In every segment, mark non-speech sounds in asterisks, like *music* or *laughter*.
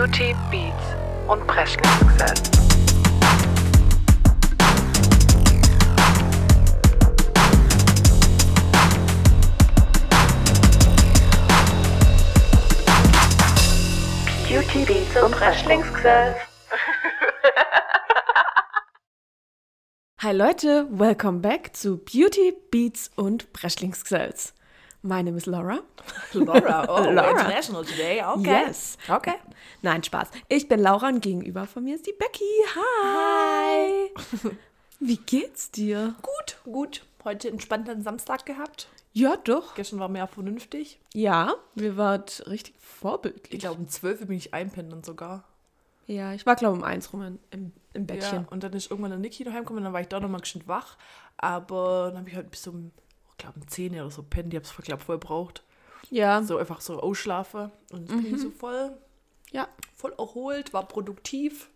Beauty, Beats und Presley-Success. Beauty, Beats und Presley-Success. Hi Leute, welcome back zu Beauty, Beats und Breschlingsgesells. My name is Laura. *laughs* Laura, oh, *laughs* Laura. international today, okay. Yes. Okay. Nein, Spaß. Ich bin Laura und gegenüber von mir ist die Becky. Hi. *laughs* Wie geht's dir? Gut, gut. Heute entspannten Samstag gehabt. Ja, doch. Gestern war mehr vernünftig. Ja, wir waren richtig vorbildlich. Ich glaube, um 12 Uhr bin ich einpennen dann sogar. Ja, ich war, glaube ich, um eins rum in- im, im Ja, Bettchen. und dann ist irgendwann der Niki daheim gekommen, dann war ich da nochmal geschwind wach. Aber dann habe ich halt bis um, glaube, um 10 Uhr oder so pennen. Die habe es, glaube voll braucht. Ja, So einfach so ausschlafen. Und jetzt bin ich so voll, ja, voll erholt, war produktiv.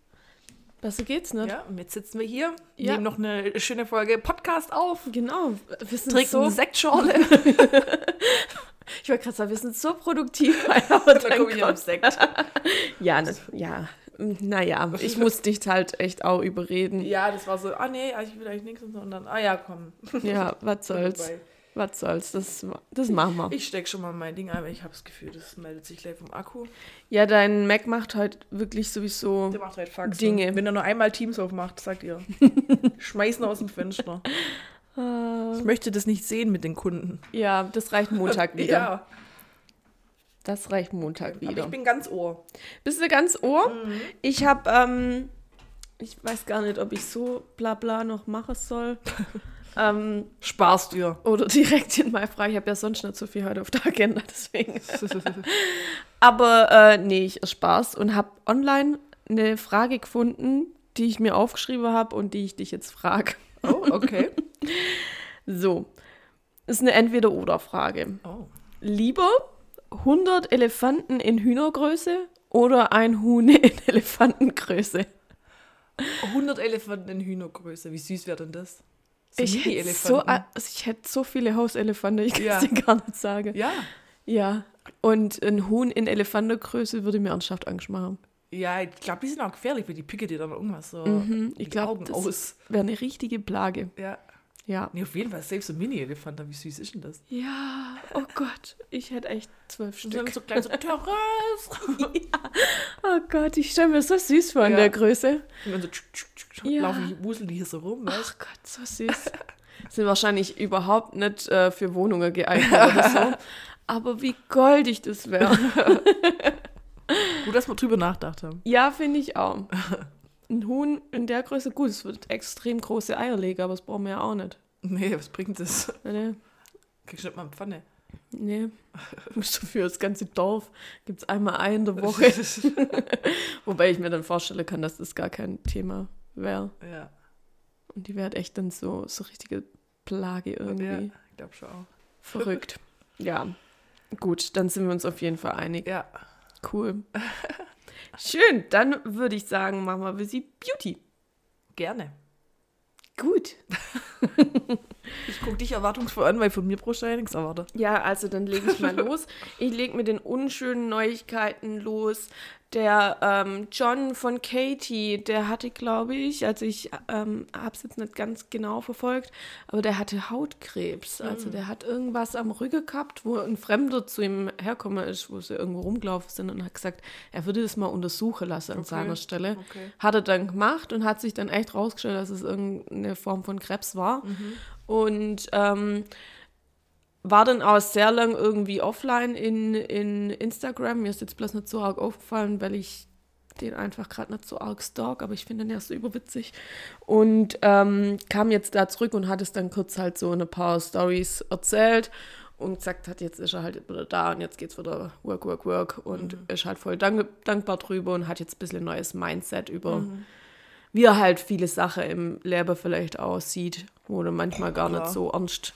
besser geht's nicht. Ja, und jetzt sitzen wir hier, Ja. nehmen noch eine schöne Folge Podcast auf, Genau. Wir sind trinken so, eine Sektschorle. *laughs* ich wollte gerade sagen, wir sind so produktiv. *laughs* aber dann komme ich auf Sekt. *laughs* Ja, ne, ja. Naja, ich muss dich halt echt auch überreden. Ja, das war so, ah nee, ich will eigentlich nichts und so. Und dann, ah ja, komm. Ja, was soll's. Was soll's, das, das machen wir. Ich stecke schon mal mein Ding ein, weil ich habe das Gefühl, das meldet sich gleich vom Akku. Ja, dein Mac macht heute wirklich sowieso. Der macht halt Fax. Dinge. Wenn er nur einmal Teams aufmacht, sagt ihr. *laughs* Schmeißen aus dem Fenster. Äh, *laughs* Ich möchte das nicht sehen mit den Kunden. ja, das reicht Montag *laughs* wieder. Ja, Das reicht Montag aber wieder. ich bin ganz ohr. Bist du ganz ohr? Ich habe, ähm, ich weiß gar nicht, ob ich so bla bla noch machen soll. Ähm, Sparst dir. oder *laughs* direkt in meine Frage. Ich habe ja sonst nicht so viel heute auf der Agenda, deswegen. *laughs* Aber äh, nee, ich Spaß und habe online eine Frage gefunden, die ich mir aufgeschrieben habe und die ich dich jetzt frage. Oh, okay. *laughs* So, ist eine Entweder-Oder-Frage. Oh. Lieber 100 Elefanten in Hühnergröße oder ein Huhn in Elefantengröße? 100 Elefanten in Hühnergröße. Wie süß wäre denn das? Ich hätte, Mini-Elefanten. so, also ich hätte so viele Hauselefanten, ich kann es Ja. dir gar nicht sagen. ja. Ja, und ein Huhn in Elefantengröße würde mir ernsthaft Angst machen. Ja, ich glaube, die sind auch gefährlich, weil die picken dir dann irgendwas so Mhm, ich glaube, Augen das aus. wäre eine richtige Plage. Ja. Ja. Nee, auf jeden Fall, selbst so ein Mini-Elefant, wie süß ist denn das? Ja, oh Gott, ich hätte echt zwölf Stück. so klein, so Terrasse. *laughs* Oh Gott, ich stelle mir so süß vor in Ja. der Größe. Und dann so tsch, tsch, Ja. laufen die, wuseln die hier so rum, weißt Ach Gott, so süß. *laughs* Sind wahrscheinlich überhaupt nicht äh, für Wohnungen geeignet oder *laughs* so. Aber wie goldig das wäre. *laughs* Gut, dass wir drüber nachgedacht haben. Ja, finde ich auch. Ein Huhn in der Größe, gut, es wird extrem große Eier legen, aber das brauchen wir ja auch nicht. Nee, was bringt das? Nee, Kriegst du nicht mal eine Pfanne. nee. Musst du für das ganze Dorf gibt es einmal Ei in der Woche. Wobei ich mir dann vorstellen kann, dass das gar kein Thema wäre. ja, Und die wäre halt echt dann so, so richtige Plage irgendwie. ja, ich glaube schon auch. *laughs* Verrückt. Ja. Gut, dann sind wir uns auf jeden Fall einig. Ja, Cool. *laughs* Schön, dann würde ich sagen, machen wir Visi Beauty. gerne. Gut. *laughs* Ich gucke dich erwartungsvoll an, weil von mir brauchst du ja nichts erwarten. Ja, also dann lege ich mal los. Ich lege mit den unschönen Neuigkeiten los. Der ähm, John von Katie, der hatte, glaube ich, also ich ähm, habe es jetzt nicht ganz genau verfolgt, aber der hatte Hautkrebs. Also der hat irgendwas am Rücken gehabt, wo ein Fremder zu ihm herkommen ist, wo sie irgendwo rumgelaufen sind und hat gesagt, er würde das mal untersuchen lassen an Okay. seiner Stelle. Okay. Hat er dann gemacht und hat sich dann echt rausgestellt, dass es irgendeine Form von Krebs war. Und ähm, war dann auch sehr lang irgendwie offline in, in Instagram. Mir ist jetzt bloß nicht so arg aufgefallen, weil ich den einfach gerade nicht so arg stalk, aber ich finde den erst so überwitzig. Und ähm, kam jetzt da zurück und hat es dann kurz halt so in ein paar Stories erzählt und gesagt hat, jetzt ist er halt wieder da und jetzt geht's wieder Work, Work, Work und ist halt voll dank, dankbar drüber und hat jetzt ein bisschen ein neues Mindset über, wie er halt viele Sachen im Leben vielleicht aussieht, wo er manchmal gar Klar. nicht so ernst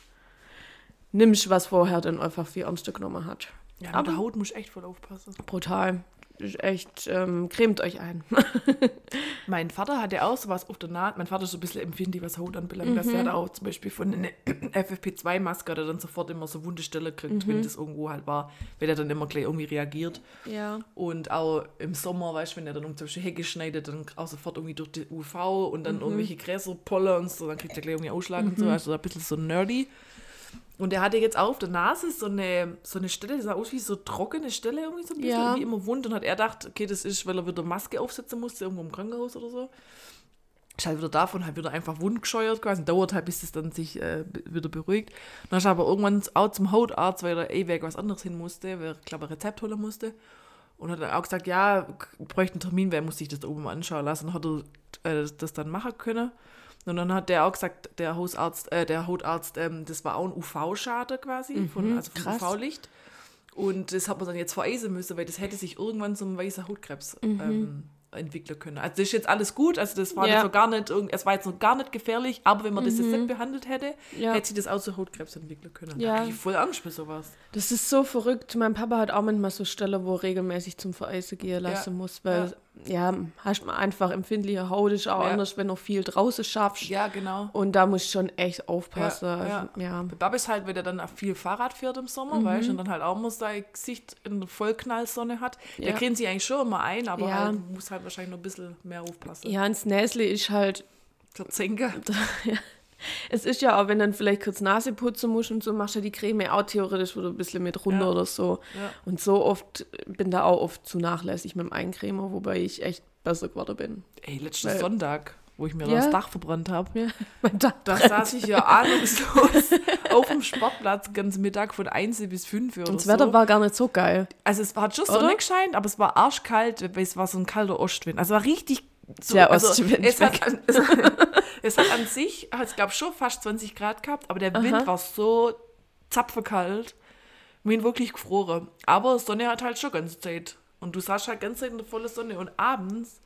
nimmst, was vorher dann einfach viel ernster genommen hat. Ja, mit Aber- der Haut musst du echt voll aufpassen. Brutal. ist echt, ähm, cremt euch ein. *laughs* Mein Vater hatte auch sowas auf der Nase. Mein Vater ist so ein bisschen empfindlich, was Haut anbelangt. Mhm. Der hat auch zum Beispiel von einer *clears throat* FFP2-Maske, der dann sofort immer so Wundestelle kriegt, mhm. wenn das irgendwo halt war, weil er dann immer gleich irgendwie reagiert. Ja. Und auch im Sommer, weißt du, wenn er dann zum Beispiel Hecke schneidet, dann auch sofort irgendwie durch die UV und dann mhm. irgendwelche Gräser, Pollen und so, dann kriegt er gleich irgendwie Ausschlag und so. Mhm. Also ein bisschen so nerdy. Und er hatte jetzt auch auf der Nase so eine, so eine Stelle, die sah aus wie so trockene Stelle, irgendwie so ein bisschen, Ja. wie immer wund. Und hat er gedacht, okay, das ist, weil er wieder Maske aufsetzen musste, irgendwo im Krankenhaus oder so. Ist halt wieder davon, halt wieder einfach wundgescheuert quasi. Dauert halt, bis es dann sich äh, wieder beruhigt. Dann ist er aber irgendwann auch zum Hautarzt, weil er ewig was anderes hin musste, weil er, glaube ich, ein Rezept holen musste. Und hat dann auch gesagt, ja, bräuchte einen Termin, wer muss sich das da oben mal anschauen lassen. Hat er äh, das dann machen können. Und dann hat der auch gesagt, der Hausarzt, äh, der Hautarzt, ähm, das war auch ein UV-Schade quasi, von, also vom. UV-Licht. Und das hat man dann jetzt vereisen müssen, weil das hätte sich irgendwann zum weißer Hautkrebs ähm, entwickeln können. Also das ist jetzt alles gut, also das war Ja. jetzt noch gar nicht, es war jetzt noch gar nicht gefährlich, aber wenn man das jetzt nicht behandelt hätte, Ja. hätte sich das auch zu Hautkrebs entwickeln können. Ja. Da ich voll Angst für sowas. Das ist so verrückt. Mein Papa hat auch manchmal so Stellen, wo er regelmäßig zum Vereisen gehen lassen Ja. muss, weil, ja, hast man einfach empfindliche Haut, ist auch Ja. anders, wenn du viel draußen schaffst. Ja, genau. Und da muss ich schon echt aufpassen. Ja, ja. ja. Bei Babis halt, wenn er dann auch viel Fahrrad fährt im Sommer, Mhm. weißt du, und dann halt auch mal sein Gesicht in der Vollknallsonne hat. Der Ja. kriegen sie eigentlich schon immer ein, aber Ja. halt, muss halt wahrscheinlich noch ein bisschen mehr aufpassen. Ja, ins Näsli ist halt, Der Zinke. *laughs* es ist ja auch, wenn dann vielleicht kurz Nase putzen musst und so, machst du ja die Creme auch theoretisch wieder ein bisschen mit runter Ja. oder so. Ja. Und so oft, bin da auch oft zu nachlässig mit dem Eincremer, wobei ich echt besser geworden bin. Ey, letzten Weil- Sonntag, wo ich mir Ja. das Dach verbrannt habe, Ja, *laughs* da brennt. saß ich ja ahnungslos *laughs* auf dem Sportplatz ganzen Mittag von 1 bis 5 oder Und das so. Wetter war gar nicht so geil. also es hat schon? Sonne gescheint, aber es war arschkalt, weil es war so ein kalter Ostwind. Also war richtig so, Der also Ostwind es, hat, an- es, *laughs* es hat an sich, es gab schon fast 20 Grad gehabt, aber der Wind Aha. war so zapfekalt, mir wirklich gefroren. Aber Sonne hat halt schon ganze Zeit. Und du saßt halt ganze Zeit in der vollen Sonne. Und abends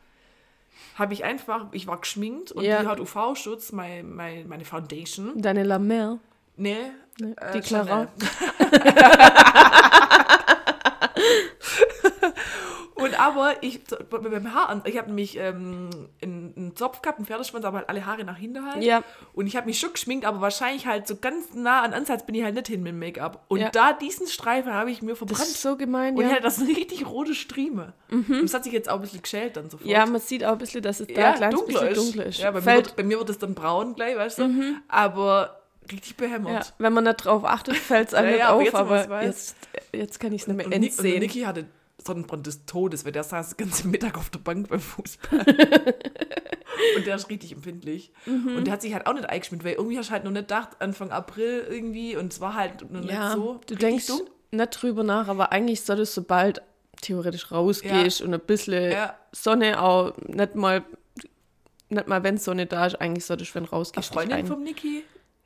habe ich einfach, ich war geschminkt und Ja. die hat UV-Schutz, mein, mein, meine Foundation. Deine La Mer. Nee, Nee, äh, die Clara. *laughs* *laughs* Und aber ich mit meinem Haar, ich habe nämlich ähm, einen, einen Zopf gehabt, einen Pferdeschwanz, aber halt alle Haare nach hinten halt. Ja. Und ich habe mich schon geschminkt, aber wahrscheinlich halt so ganz nah an Ansatz bin ich halt nicht hin mit dem Make-up. Und Ja. da diesen Streifen habe ich mir Das verbrannt. ist so gemein, und ich ja. hatte das richtig rote Strieme. Und das hat sich jetzt auch ein bisschen geschält dann sofort. Ja, man sieht auch ein bisschen, dass es da Ja, ein kleines dunkler bisschen ist. dunkler ist. Ja, bei, mir Fällt, wird, bei mir wird es dann braun gleich, weißt du. Aber richtig ja, behämmert. wenn man nicht drauf achtet, fällt es einem Ja, nicht ja, aber auf, jetzt, wo man's aber jetzt, jetzt kann ich es nicht mehr Und, und. Niki hatte Sonnenbrand des Todes, weil der saß den ganzen Mittag auf der Bank beim Fußball. *laughs* und der ist richtig empfindlich. Mhm. Und der hat sich halt auch nicht eingeschmiert, weil irgendwie hast du halt noch nicht gedacht, Anfang April irgendwie, und es war halt noch ja, nicht so. du denkst dumm. nicht drüber nach, aber eigentlich solltest du bald theoretisch rausgehst und ein bisschen Ja. Sonne auch nicht mal, nicht mal wenn Sonne da ist, eigentlich solltest du, wenn Eine rausgehst, dich Freundin vom Niki,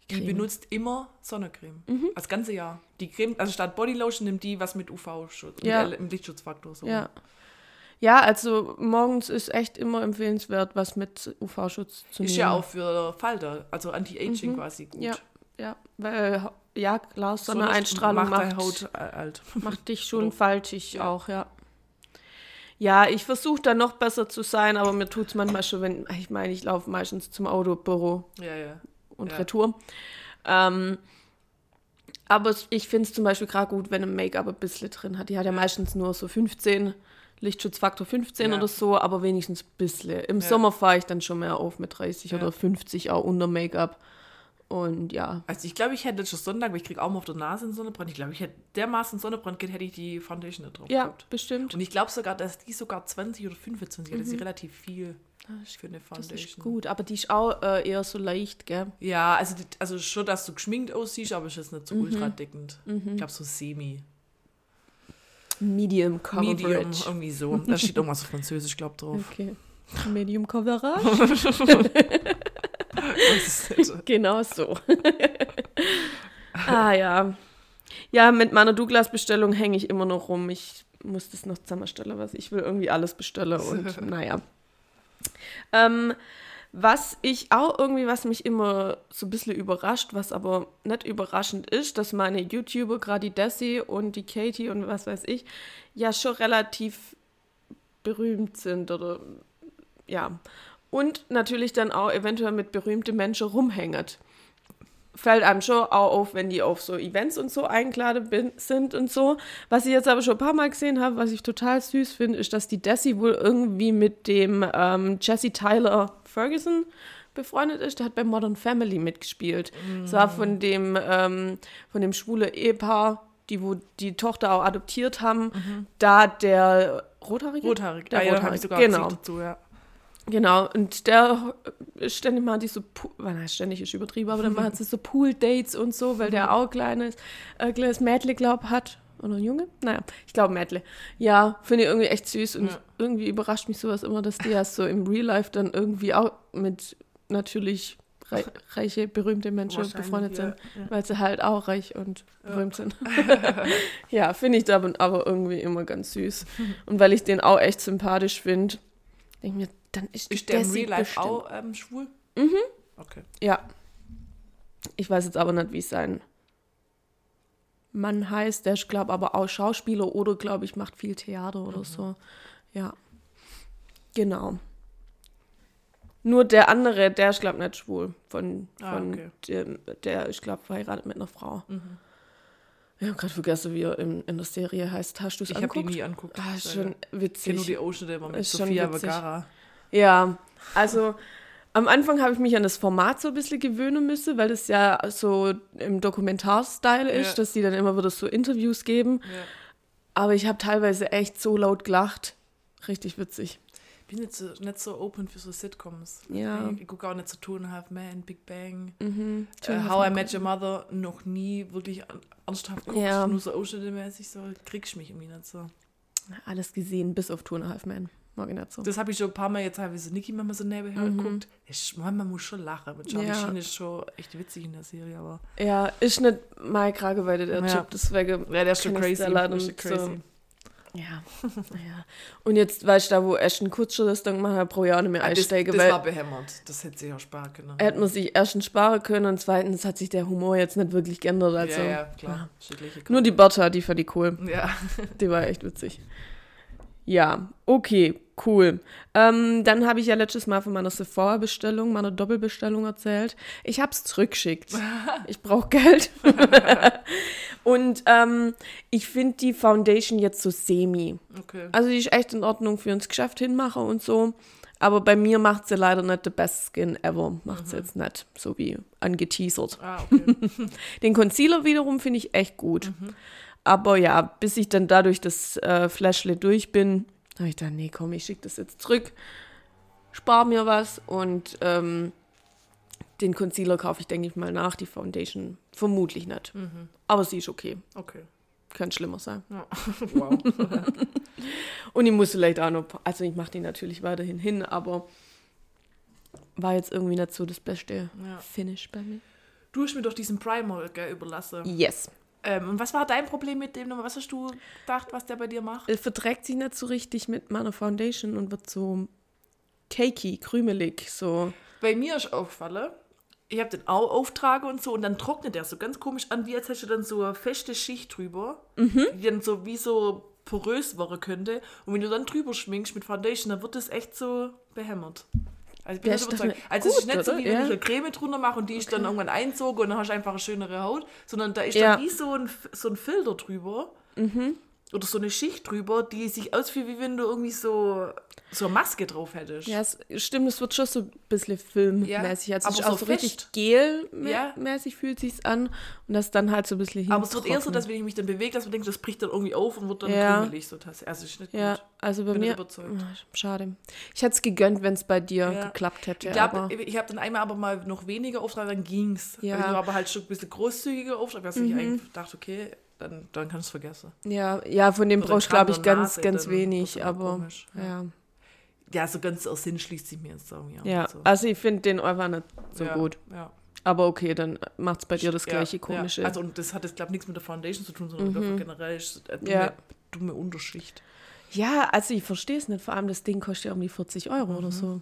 die Creme. benutzt immer Sonnencreme. Mhm. Das ganze Jahr. Die Creme, also statt Bodylotion nimmt die was mit UV-Schutz, Ja. mit L- Lichtschutzfaktor. So. Ja. Ja, also morgens ist echt immer empfehlenswert, was mit UV-Schutz zu nehmen. Ist ja auch für Falter, also Anti-Aging quasi gut. Mhm. Ja, ja, weil, ja, klar, Sonne Sonneneinstrahlung macht macht, Haut äh, alt. *laughs* macht dich *laughs* schon faltig Ja. auch, ja. Ja, ich versuche da noch besser zu sein, aber mir tut es manchmal schon, wenn, ich meine, ich laufe meistens zum Autobüro Ja, ja. Und Ja. Retour. Ähm, aber ich finde es zum Beispiel gerade gut, wenn ein Make-up ein bisschen drin hat. Die hat ja meistens nur so 15, Lichtschutzfaktor 15 Ja. oder so, aber wenigstens ein bisschen. Im Ja. Sommer fahre ich dann schon mehr auf mit 30 Ja. oder 50 auch unter Make-up. Und ja, Also ich glaube, ich hätte schon Sonntag, weil ich kriege auch mal auf der Nase einen Sonnenbrand. Ich glaube, ich hätte dermaßen Sonnenbrand geht, hätte ich die Foundation nicht drauf ja, gehabt. bestimmt. Und ich glaube sogar, dass die sogar 20 oder 25 hat. Das ist relativ viel für eine Mhm. Das Foundation. ist gut, aber die ist auch äh, eher so leicht, gell? Ja, also, also schon, dass du geschminkt aussiehst, aber es ist nicht so Mhm. ultra dickend. Ich glaube so semi. Medium Coverage. Medium, irgendwie so. *laughs* Da steht irgendwas auf Französisch, glaube ich, drauf. Okay. Medium Coverage? *laughs* Das ist genau so. *laughs* ah ja. Ja, mit meiner Douglas-Bestellung hänge ich immer noch rum. Ich muss das noch zusammenstellen, was ich will irgendwie alles bestellen und naja. Ähm, was ich auch irgendwie, was mich immer so ein bisschen überrascht, was aber nicht überraschend ist, dass meine YouTuber, gerade die Desi und die Katie und was weiß ich, ja schon relativ berühmt sind oder ja. Und natürlich dann auch eventuell mit berühmten Menschen rumhängt. Fällt einem schon auch auf, wenn die auf so Events und so eingeladen sind und so. Was ich jetzt aber schon ein paar Mal gesehen habe, was ich total süß finde, ist, dass die Desi wohl irgendwie mit dem ähm, Jesse Tyler Ferguson befreundet ist. Der hat bei Modern Family mitgespielt. Das war von dem, ähm, von dem schwule Ehepaar, die wo die Tochter auch adoptiert haben. Da der Rothaarige? Rothaarig. Der ah, ja, da habe ich Rothaarig, sogar genau. Dazu, ja. Genau, und der ständig mal die so, nein, ständig ist übertrieben, aber dann *laughs* macht sie so Pool-Dates und so, weil der auch kleines, äh, kleines Mädle, glaub, hat. Oder ein Junge? Naja, ich glaube Mädle. Ja, finde ich irgendwie echt süß und Ja. irgendwie überrascht mich sowas immer, dass die ja so im Real Life dann irgendwie auch mit natürlich rei *laughs* reiche, berühmte Menschen befreundet sind, ja. weil sie halt auch reich und berühmt sind. *laughs* ja, finde ich da aber- aber irgendwie immer ganz süß. Und weil ich den auch echt sympathisch finde, denke ich mir, dann ist, Ist der im sieht Real Life bestimmt- auch ähm, schwul? Mhm. Okay. Ja. Ich weiß jetzt aber nicht, wie sein Mann heißt. Der ist, glaube aber auch Schauspieler oder, glaube ich, macht viel Theater Mhm. oder so. Ja. Genau. Nur der andere, der ist, glaube ich, nicht schwul. Von, Ah, von okay. dem, der ist, glaube ich, verheiratet mit einer Frau. Mhm. Ich habe gerade vergessen, wie er in, in der Serie heißt. Hast du es Ich habe die angeguckt? nie angeguckt. Ah, ist Ich schon kenne nur witzig. die Ocean immer mit Ist witzig. Vergara. Ja, also am Anfang habe ich mich an das Format so ein bisschen gewöhnen müssen, weil das ja so im Dokumentarstyle ist, Ja. dass die dann immer wieder so Interviews geben. Ja. Aber ich habe teilweise echt so laut gelacht. Richtig witzig. Ich bin nicht so, nicht so open für so Sitcoms. Ja. Ich, ich gucke auch nicht so Two and a Half Men, Big Bang. Mhm. Äh, How I Met Your Mother noch nie wirklich ernsthaft geguckt. Ja. Nur so Ocean-mäßig so, kriegst mich irgendwie nicht so. Alles gesehen, bis auf Two and a Half Men. Nicht so. Das habe ich schon ein paar Mal jetzt teilweise Niki manchmal so nebenher geguckt. Ich, man, man muss schon lachen. Mit Charlie Mhm. Ja. Sheen ist schon echt witzig in der Serie, aber Ja, ist nicht meine Krageweite, der Ja. Typ. Deswegen ja, der ist schon crazy. Der ist schon crazy. Ja. ja. Und jetzt weißt du, da wo Ashton Kutscher das dann gemacht hat, pro Jahr nicht mehr Ah, das, einsteigen, das weil war behämmert. Das hätte sich auch sparen können. hätte man sich erstens sparen können und zweitens hat sich der Humor jetzt nicht wirklich geändert. Also, ja, ja, klar. Schädliche Nur die Bertha, die fand ich cool. Ja. Die war echt witzig. Ja, okay, cool. Ähm, dann habe ich ja letztes Mal von meiner Sephora-Bestellung, meiner Doppelbestellung erzählt. Ich habe es zurückgeschickt. *laughs* Ich brauche Geld. *laughs* Und ähm, ich finde die Foundation jetzt so semi. Okay. Also die ist echt in Ordnung für ins Geschäft hinmachen und so. Aber bei mir macht sie leider nicht the best skin ever. Macht sie jetzt nicht, so wie angeteasert. Ah, okay. *laughs* Den Concealer wiederum finde ich echt gut. Aber ja, bis ich dann dadurch das äh, Flashlight durch bin, habe ich dann, nee, komm, ich schicke das jetzt zurück, spar mir was und ähm, den Concealer kaufe ich, denke ich mal, nach. Die Foundation vermutlich nicht. Aber sie ist okay. Okay. Könnte schlimmer sein. Ja. *laughs* Wow. Und ich muss vielleicht auch noch, also ich mache die natürlich weiterhin hin, aber war jetzt irgendwie nicht so das beste Ja. Finish bei mir. Du hast mir doch diesen Primer gell, überlassen. Yes. Ähm, und was war dein Problem mit dem nochmal? Was hast du gedacht, was der bei dir macht? Es verträgt sich nicht so richtig mit meiner Foundation und wird so cakey, krümelig, so. Bei mir ist aufgefallen, ich habe den auch auftrage und so und dann trocknet der so ganz komisch an, wie als hättest du dann so eine feste Schicht drüber, die dann so wie so porös werden könnte. Und wenn du dann drüber schminkst mit Foundation, dann wird das echt so behämmert. Also ich bin Ja, nicht ist doch überzeugt. nicht Also es ist gut, nicht so, oder? wie wenn Ja. ich eine Creme drunter mache und die ist dann irgendwann einzogen und dann hast du einfach eine schönere Haut, sondern da ist Ja. dann wie so ein, so ein Filter drüber. Oder so eine Schicht drüber, die sich ausfühlt, wie wenn du irgendwie so, so eine Maske drauf hättest. Ja, es stimmt, es wird schon so ein bisschen filmmäßig. Ja, also es aber ist auch so so richtig gelmäßig Ja. fühlt sich's an und das dann halt so ein bisschen Aber es wird eher so, dass wenn ich mich dann bewege, dass man denkt, das bricht dann irgendwie auf und wird dann Ja. krümelig. So das, also ist nicht Ja, gut. also bei Bin mir. überzeugt. Ah, Schade. Ich hätte es gegönnt, wenn es bei dir Ja. geklappt hätte. Ich glaube, aber ich habe dann einmal aber mal noch weniger auftragen, dann ging's. Ja. Ja. Ich aber halt schon ein bisschen großzügiger auftragen, was ich eigentlich dachte, okay, dann, dann kannst du es vergessen. ja, ja, von dem brauchst du, glaube ich, ganz, Nase, ganz wenig. Aber komisch, ja. ja. Ja, so ganz aus Sinn schließt sich mir jetzt irgendwie auch Ja, nicht so. also ich finde den einfach nicht so ja, gut. Ja. Aber okay, dann macht es bei dir das gleiche ja, komische. Ja. Also und das hat jetzt, glaube ich, nichts mit der Foundation zu tun, sondern einfach generell ist eine dumme, Ja. dumme Unterschicht. ja, also ich verstehe es nicht. Vor allem das Ding kostet ja um die 40 Euro Mhm. oder so.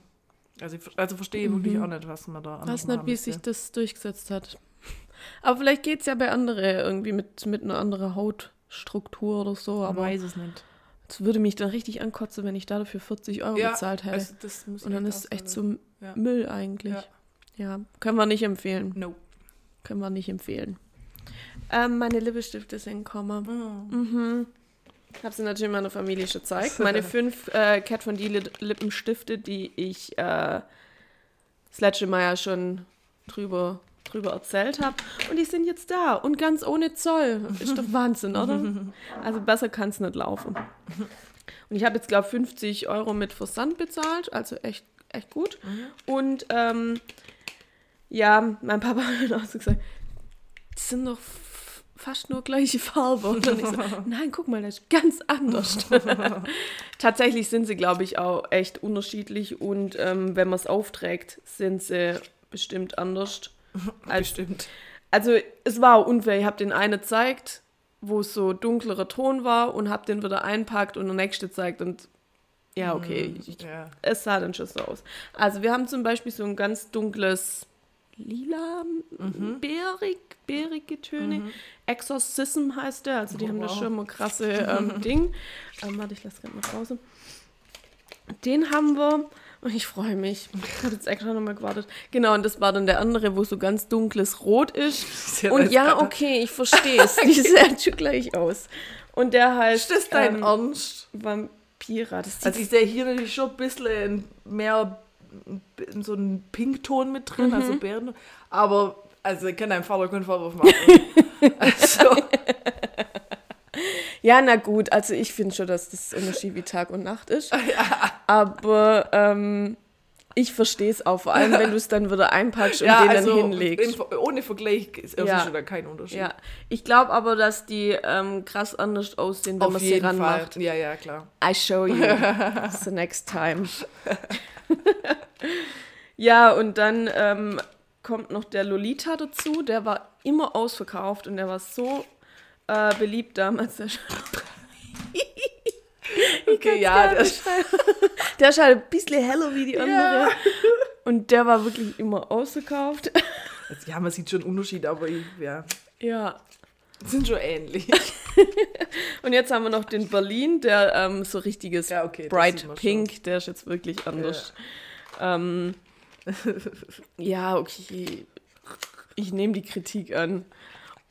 Also ich also verstehe wirklich auch nicht, was man da Ich weiß nicht, wie sich das durchgesetzt hat. Aber vielleicht geht es ja bei anderen irgendwie mit, mit einer anderen Hautstruktur oder so. Man Aber weiß es nicht. Das würde mich dann richtig ankotzen, wenn ich dafür 40 Euro bezahlt hätte. also das muss ich Und dann ist es echt so Ja. Müll eigentlich. Ja. Ja. können wir nicht empfehlen. No. Können wir nicht empfehlen. Ähm, meine Lippistifte sind gekommen. Oh. Mhm. Habe sie natürlich meiner Familie schon gezeigt. Meine *laughs* fünf äh, Cat von D Lippenstifte, die ich äh, ja schon drüber, drüber erzählt habe. Und die sind jetzt da und ganz ohne Zoll. Ist doch *laughs* Wahnsinn, oder? Also besser kann es nicht laufen. Und ich habe jetzt, glaube ich, 50 Euro mit Versand bezahlt, also echt, echt gut. Und ähm, ja, mein Papa *laughs* hat auch so gesagt, die sind doch fast nur gleiche Farbe. Und dann ich so, *laughs* nein, guck mal, das ist ganz anders. Tatsächlich sind sie, glaube ich, auch echt unterschiedlich und ähm, wenn man es aufträgt, sind sie bestimmt anders. *laughs* Als, Bestimmt. also es war unfair. Ich habe den einen gezeigt, wo es so dunklerer Ton war und habe den wieder einpackt und der nächste zeigt und ja, okay, ich, Ja. es sah dann schon so aus. Also wir haben zum Beispiel so ein ganz dunkles lila, bärig, bärige Töne. Exorcism heißt der, also die haben da wow. schon mal krasse *laughs* ähm, Ding. Ähm, warte, ich lasse gerade mal Pause. Den haben wir ich freue mich. Ich habe jetzt extra nochmal gewartet. Genau, und das war dann der andere, wo so ganz dunkles Rot ist. *laughs* Ja, Und ja, okay, ich *laughs* verstehe es. Die sehen schon gleich aus. Und der heißt Ist das dein ähm, Ernst? Vampira. Also ich sehe hier natürlich schon ein bisschen mehr so einen Pinkton mit drin, Mhm. also Beeren. Aber also ich kann Vater keinen Vorwurf machen. *laughs* also, Ja, na gut, also ich finde schon, dass das Unterschied wie Tag und Nacht ist. *laughs* Aber ähm, ich verstehe es auch, vor allem wenn du es dann wieder einpackst und ja, den also dann hinlegst. in- ohne Vergleich ist Ja. ja. schon da kein Unterschied. Ja, ich glaube aber, dass die ähm, krass anders aussehen, wenn Auf man sie Fall. ranmacht. Ja, ja, klar. I show you *laughs* the next time. *laughs* ja, und dann ähm, kommt noch der Lolita dazu. Der war immer ausverkauft und der war so äh, beliebt damals. Der, *laughs* Okay, ja, der, ist, *laughs* der ist halt ein bisschen heller wie die andere. Und der war wirklich immer ausverkauft. also, ja, man sieht schon Unterschied, aber ich, ja, ja. sind schon ähnlich. *laughs* Und jetzt haben wir noch den Berlin, der ähm, so richtiges Ja, okay, Bright man schon. Pink, der ist jetzt wirklich anders. Ähm, ja, okay. Ich nehme die Kritik an.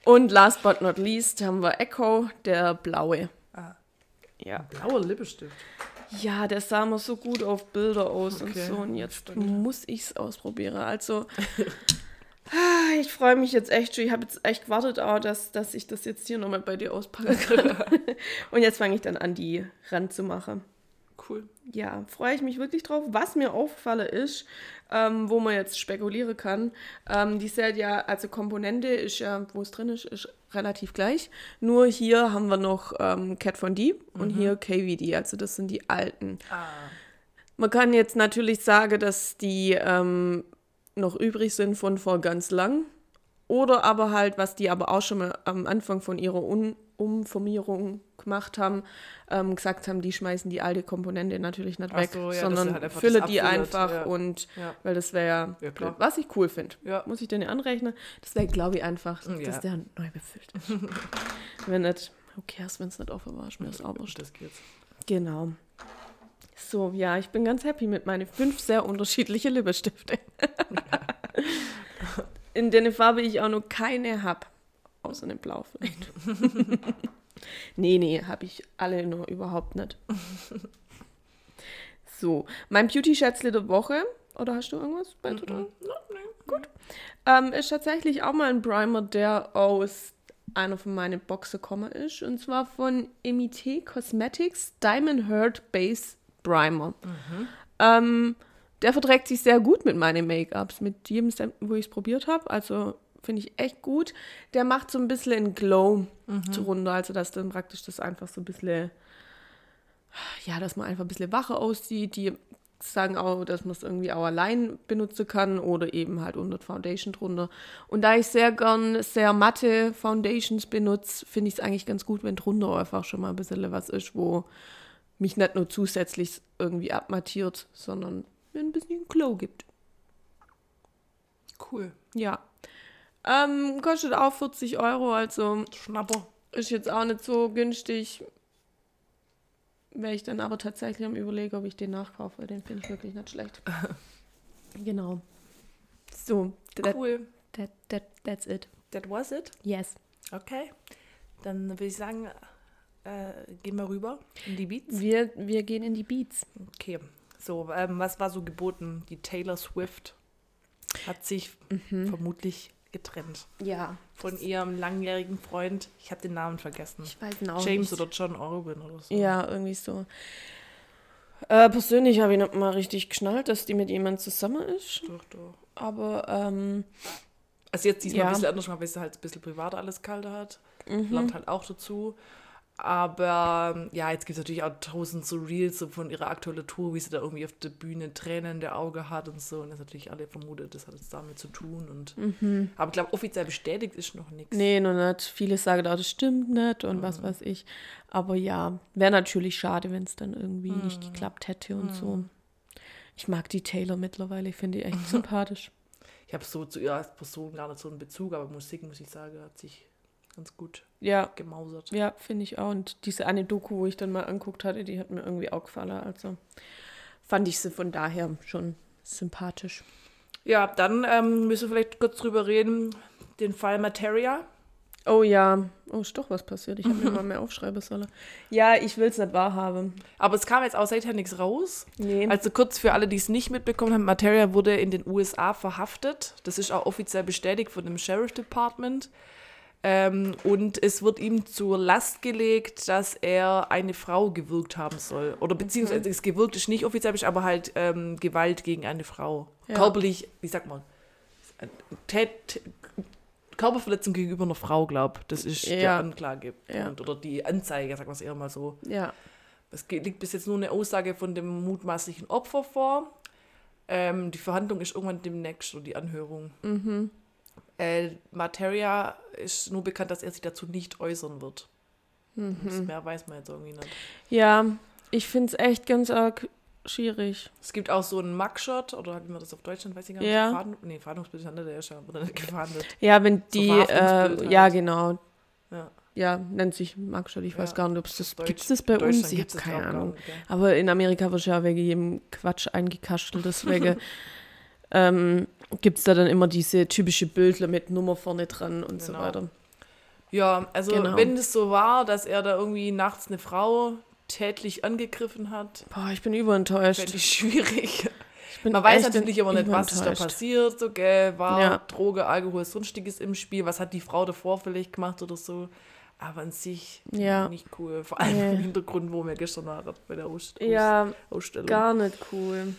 Und last but not least haben wir Echo, der blaue. Ah. Ja. Blauer Lippenstift. ja, der sah mir so gut auf Bilder aus und Okay, so. Und jetzt spannend. muss ich es ausprobieren. Also, *laughs* ich freue mich jetzt echt schon. Ich habe jetzt echt gewartet, auch, dass, dass ich das jetzt hier nochmal bei dir auspacken kann. *laughs* und jetzt fange ich dann an, die ranzumachen. Cool. Ja, freue ich mich wirklich drauf. Was mir aufgefallen ist, ähm, wo man jetzt spekulieren kann, ähm, die sind ja, also Komponente ist ja, wo es drin ist, ist relativ gleich. Nur hier haben wir noch ähm, Cat von D und hier KVD, also das sind die alten. Ah. Man kann jetzt natürlich sagen, dass die ähm, noch übrig sind von vor ganz lang. Oder aber halt, was die aber auch schon mal am Anfang von ihrer Un Umformierung gemacht haben, ähm, gesagt haben, die schmeißen die alte Komponente natürlich nicht Ach weg, so, ja, sondern halt fülle die einfach ja. und Ja. weil das wäre ja, was ich cool finde. Muss ich denn anrechnen? Das wäre, glaube ich, einfach, dass der neu befüllt ist. *laughs* wenn nicht, who cares, wenn es nicht offen war, ist mir das auch wurscht. Das geht's. Genau. So, ja, ich bin ganz happy mit meinen fünf sehr unterschiedliche Lippentifte. *laughs* In denen Farbe ich auch nur keine habe. Außer dem Blau vielleicht. nee, nee, habe ich alle noch überhaupt nicht. *laughs* So, mein Beauty-Schätzle der Woche. Oder hast du irgendwas beizutragen? Gut. Ähm, ist tatsächlich auch mal ein Primer, der aus einer von meinen Boxen gekommen ist. Und zwar von Emite Cosmetics Diamond Heart Base Primer. Ähm, der verträgt sich sehr gut mit meinen Make-ups, mit jedem, Step, wo ich es probiert habe. Also finde ich echt gut. Der macht so ein bisschen einen Glow drunter, also dass dann praktisch das einfach so ein bisschen, ja, dass man einfach ein bisschen wacher aussieht. Die sagen auch, dass man es irgendwie auch allein benutzen kann oder eben halt unter Foundation drunter. Und da ich sehr gern sehr matte Foundations benutze, finde ich es eigentlich ganz gut, wenn drunter einfach schon mal ein bisschen was ist, wo mich nicht nur zusätzlich irgendwie abmattiert, sondern mir ein bisschen Glow gibt. Cool. Ja. Ähm, kostet auch 40 Euro, also Schnapper. ist jetzt auch nicht so günstig. wäre ich dann aber tatsächlich am überlegen, ob ich den nachkaufe, weil den finde ich wirklich nicht schlecht. *laughs* genau. So, that, Cool. that, that, that's it. That was it. Yes. Okay. Dann würde ich sagen, äh, gehen wir rüber in die Beats. Wir, wir gehen in die Beats. Okay. So, ähm, was war so geboten? Die Taylor Swift hat sich vermutlich getrennt Ja. von ihrem langjährigen Freund. Ich habe den Namen vergessen. Ich weiß ihn auch James nicht. oder John Orwin oder so. Ja, irgendwie so. Äh, persönlich habe ich nicht mal richtig geschnallt, dass die mit jemand zusammen ist. Doch, doch. Aber ähm, Also jetzt diesmal Ja. ein bisschen anders, weil sie halt ein bisschen privat alles kalt hat. mhm. Lernt halt auch dazu. Aber ja, jetzt gibt es natürlich auch tausend so Reels so von ihrer aktuellen Tour, wie sie da irgendwie auf der Bühne Tränen in der Auge hat und so. Und das natürlich alle vermutet, das hat jetzt damit zu tun. Und Aber ich glaube, offiziell bestätigt ist noch nichts. Mhm. nee, noch nicht. Viele sagen auch, das stimmt nicht und was weiß ich. Aber ja, wäre natürlich schade, wenn es dann irgendwie nicht geklappt hätte und so. Ich mag die Taylor mittlerweile, ich finde die echt *laughs* sympathisch. Ich habe so zu ihr als Person gar nicht so einen Bezug, aber Musik, muss ich sagen, hat sich ganz gut Ja, gemausert. ja, finde ich auch. Und diese eine Doku, wo ich dann mal anguckt hatte, die hat mir irgendwie auch gefallen. Also fand ich sie von daher schon sympathisch. Ja, dann ähm, müssen wir vielleicht kurz drüber reden, den Fall Materia. Oh ja, oh, ist doch was passiert. Ich habe mir *laughs* mal mehr aufschreiben sollen. Ja, ich will es nicht wahrhaben. Aber es kam jetzt auch seither nichts raus. Nee. Also kurz für alle, die es nicht mitbekommen haben, Materia wurde in den USA verhaftet. Das ist auch offiziell bestätigt von dem Sheriff Department. Ähm, und es wird ihm zur Last gelegt, dass er eine Frau gewirkt haben soll. Oder beziehungsweise es gewirkt ist nicht offiziell, aber halt ähm, Gewalt gegen eine Frau. Ja. Körperlich, wie sagt man? Tät, Körperverletzung gegenüber einer Frau, glaube Das ist der Ja. Anklage. Ja. Oder die Anzeige, sagen wir es eher mal so. ja. Es liegt bis jetzt nur eine Aussage von dem mutmaßlichen Opfer vor. Ähm, die Verhandlung ist irgendwann demnächst, oder die Anhörung. Mhm. Äh, Materia ist nur bekannt, dass er sich dazu nicht äußern wird. Das Mehr weiß man jetzt irgendwie nicht. Ja, ich finde es echt ganz arg schwierig. Es gibt auch so einen Mugshot, oder wie man das auf Deutschland, weiß ich gar nicht. Ja. Faden, nee, Fahndungsbild der ist ja wurde nicht gefahndet. Ja, wenn die, Verhaftungsbild äh, halt. ja genau, Ja. ja, nennt sich Magshot, ich weiß Ja, gar nicht, ob es das, Deutsch- gibt es das bei uns? Ich habe keine Ahnung. nicht, gell? Aber in Amerika wird ja wegen jedem Quatsch eingekastelt, deswegen *laughs* ähm, gibt es da dann immer diese typische Bildler mit Nummer vorne dran und so Genau. weiter. Ja, also Genau. wenn es so war, dass er da irgendwie nachts eine Frau tätlich angegriffen hat, Boah, ich bin überenttäuscht. fände ich schwierig. Ich bin Man weiß natürlich aber nicht, was ist da passiert, so, gell, war Ja. Droge, Alkohol, sonstiges im Spiel, was hat die Frau davor vielleicht gemacht oder so. Aber an sich Ja. nicht cool. Vor allem Nee. im Hintergrund, wo wir gestern waren bei der Aus Aus Ja, Ausstellung. gar nicht cool.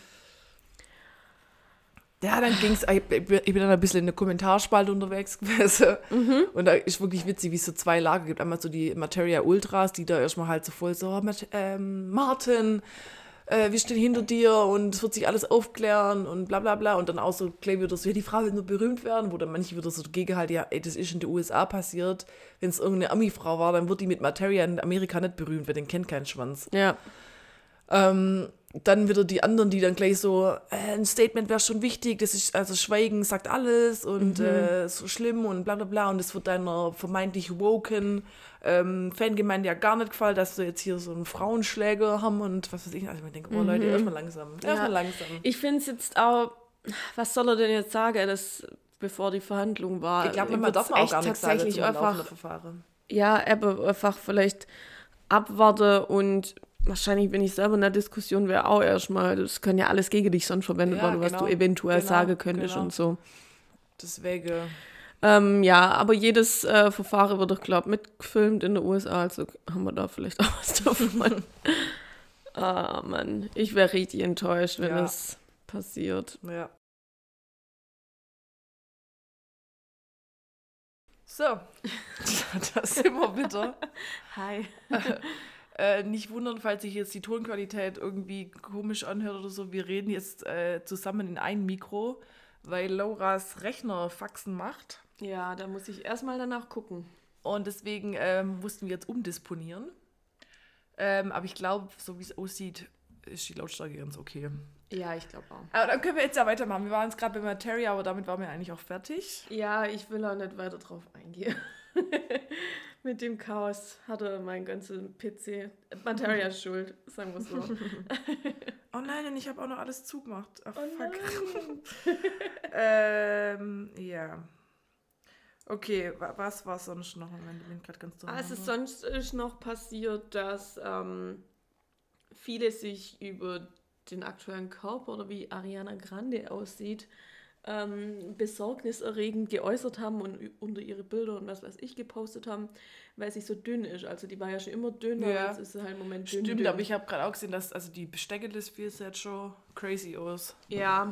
Ja, dann ging's. Ich bin ich bin dann ein bisschen in der Kommentarspalte unterwegs *laughs* gewesen. Mhm. Und da ist wirklich witzig, wie es so zwei Lager gibt. Einmal so die Materia Ultras, die da erstmal halt so voll so, "Oh, ähm, Martin, äh, wir stehen hinter dir und es wird sich alles aufklären und bla bla bla. Und dann auch so gleich wieder so, ja, die Frau will nur berühmt werden, wo dann manche wieder so dagegen halt, ja, ey, das ist in den USA passiert. Wenn es irgendeine Ami-Frau war, dann wird die mit Materia in Amerika nicht berühmt, weil den kennt kein Schwanz. Ja, Ähm, dann wieder die anderen, die dann gleich so, äh, ein Statement wäre schon wichtig, das ist, also Schweigen sagt alles und äh, so schlimm und bla bla bla und es wird deiner vermeintlich woken ähm, Fangemeinde ja gar nicht gefallen, dass wir jetzt hier so einen Frauenschläger haben und was weiß ich. Also ich denke, oh Leute, erstmal langsam, erstmal langsam. ich finde es jetzt auch, was soll er denn jetzt sagen, das, bevor die Verhandlung war? Ich glaube, man darf auch gar nichts sagen tatsächlich zum einfach Verfahren. ja, aber einfach vielleicht abwarte und wahrscheinlich, wenn ich selber in der Diskussion wäre, auch erstmal, das kann ja alles gegen dich sonst verwendet Ja, werden, was genau. du eventuell Genau, sagen könntest genau. und so. Deswegen, Ähm, ja, aber jedes äh, Verfahren wird doch, glaube ich, mitgefilmt in den USA, also haben wir da vielleicht auch was davon. *laughs* ah, Mann, ich wäre richtig enttäuscht, wenn Ja. das passiert. ja. So, *laughs* da sind wir wieder. Hi. *laughs* Äh, nicht wundern, falls sich jetzt die Tonqualität irgendwie komisch anhört oder so. Wir reden jetzt äh, zusammen in ein Mikro, weil Lauras Rechner Faxen macht. Ja, da muss ich erstmal danach gucken. Und deswegen ähm, mussten wir jetzt umdisponieren. Ähm, aber ich glaube, so wie es aussieht, ist die Lautstärke ganz okay. Ja, ich glaube auch. Aber dann können wir jetzt ja weitermachen. Wir waren jetzt gerade bei Materia, aber damit waren wir eigentlich auch fertig. Ja, ich will auch nicht weiter drauf eingehen. *laughs* Mit dem Chaos hatte mein ganzer PC. Materia ist schuld, sagen wir so. *laughs* Oh nein, und ich habe auch noch alles zugemacht. Ach, Oh fuck. *laughs* ähm, ja. Okay, wa- was war sonst noch? Ich bin gerade ganz Also durcheinander. sonst ist noch passiert, dass ähm, viele sich über den aktuellen Körper oder wie Ariana Grande aussieht, ähm, besorgniserregend geäußert haben und unter ihre Bilder und was weiß ich gepostet haben, weil sie so dünn ist. Also die war ja schon immer dünn, aber Ja. jetzt ist sie halt im Moment dünn. Stimmt, dünn. aber ich habe gerade auch gesehen, dass also die Besteckeliste sieht schon crazy aus. Ja,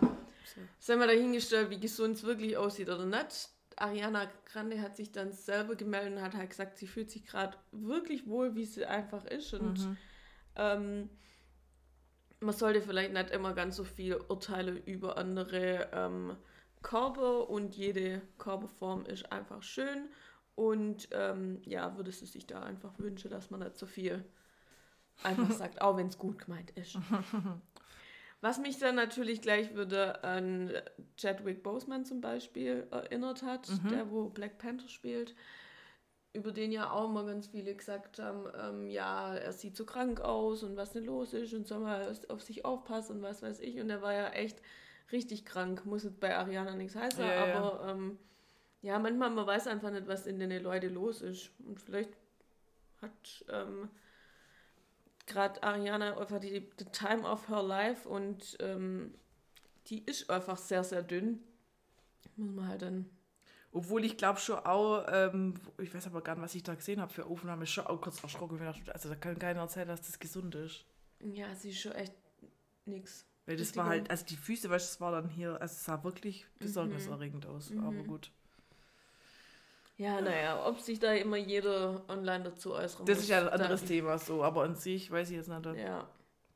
sei mal dahingestellt, wie gesund es wirklich aussieht oder nicht. Ariana Grande hat sich dann selber gemeldet und hat halt gesagt, sie fühlt sich gerade wirklich wohl, wie sie einfach ist. Und ähm, man sollte vielleicht nicht immer ganz so viel Urteile über andere ähm, Körper und jede Körperform ist einfach schön. Und ähm, ja, würde sie sich da einfach wünschen, dass man nicht so viel einfach *laughs* sagt, auch wenn es gut gemeint ist. *laughs* Was mich dann natürlich gleich wieder an Chadwick Boseman zum Beispiel erinnert hat, der wo Black Panther spielt, über den ja auch mal ganz viele gesagt haben, ähm, ja, er sieht so krank aus und was denn los ist und soll mal auf sich aufpassen und was weiß ich. Und er war ja echt richtig krank, muss jetzt bei Ariana nichts heißen, Ja, ja. aber ähm, ja, manchmal man weiß einfach nicht, was in den Leuten los ist. Und vielleicht hat ähm, gerade Ariana einfach die, the time of her life und ähm, die ist einfach sehr, sehr dünn. Muss man halt dann. Obwohl ich glaube schon auch, ähm, ich weiß aber gar nicht, was ich da gesehen habe für Aufnahme, schon auch kurz erschrocken. bin. Also da kann keiner erzählen, dass das gesund ist. Ja, sie ist schon echt nix. Weil das Richtig war halt, also die Füße, weißt du, das war dann hier, also es sah wirklich besorgniserregend aus. Aber gut. Ja, naja, ob sich da immer jeder online dazu äußern Das muss, ist ja ein anderes Thema so, aber an sich weiß ich jetzt nicht, ob Ja,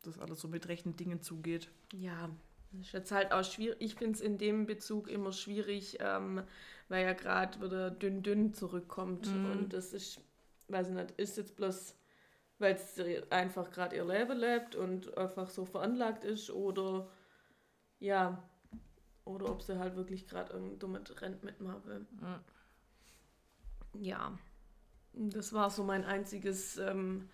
das alles so mit rechten Dingen zugeht. ja. Das ist jetzt halt auch schwierig. Ich finde es in dem Bezug immer schwierig, ähm, weil ja gerade wieder dünn dünn zurückkommt. Und das ist, weiß ich nicht, ist jetzt bloß, weil es einfach gerade ihr Leben lebt und einfach so veranlagt ist oder ja, oder ob sie halt wirklich gerade irgendein dummes Trend mitmachen will. Ja, das war so mein einziges, ähm,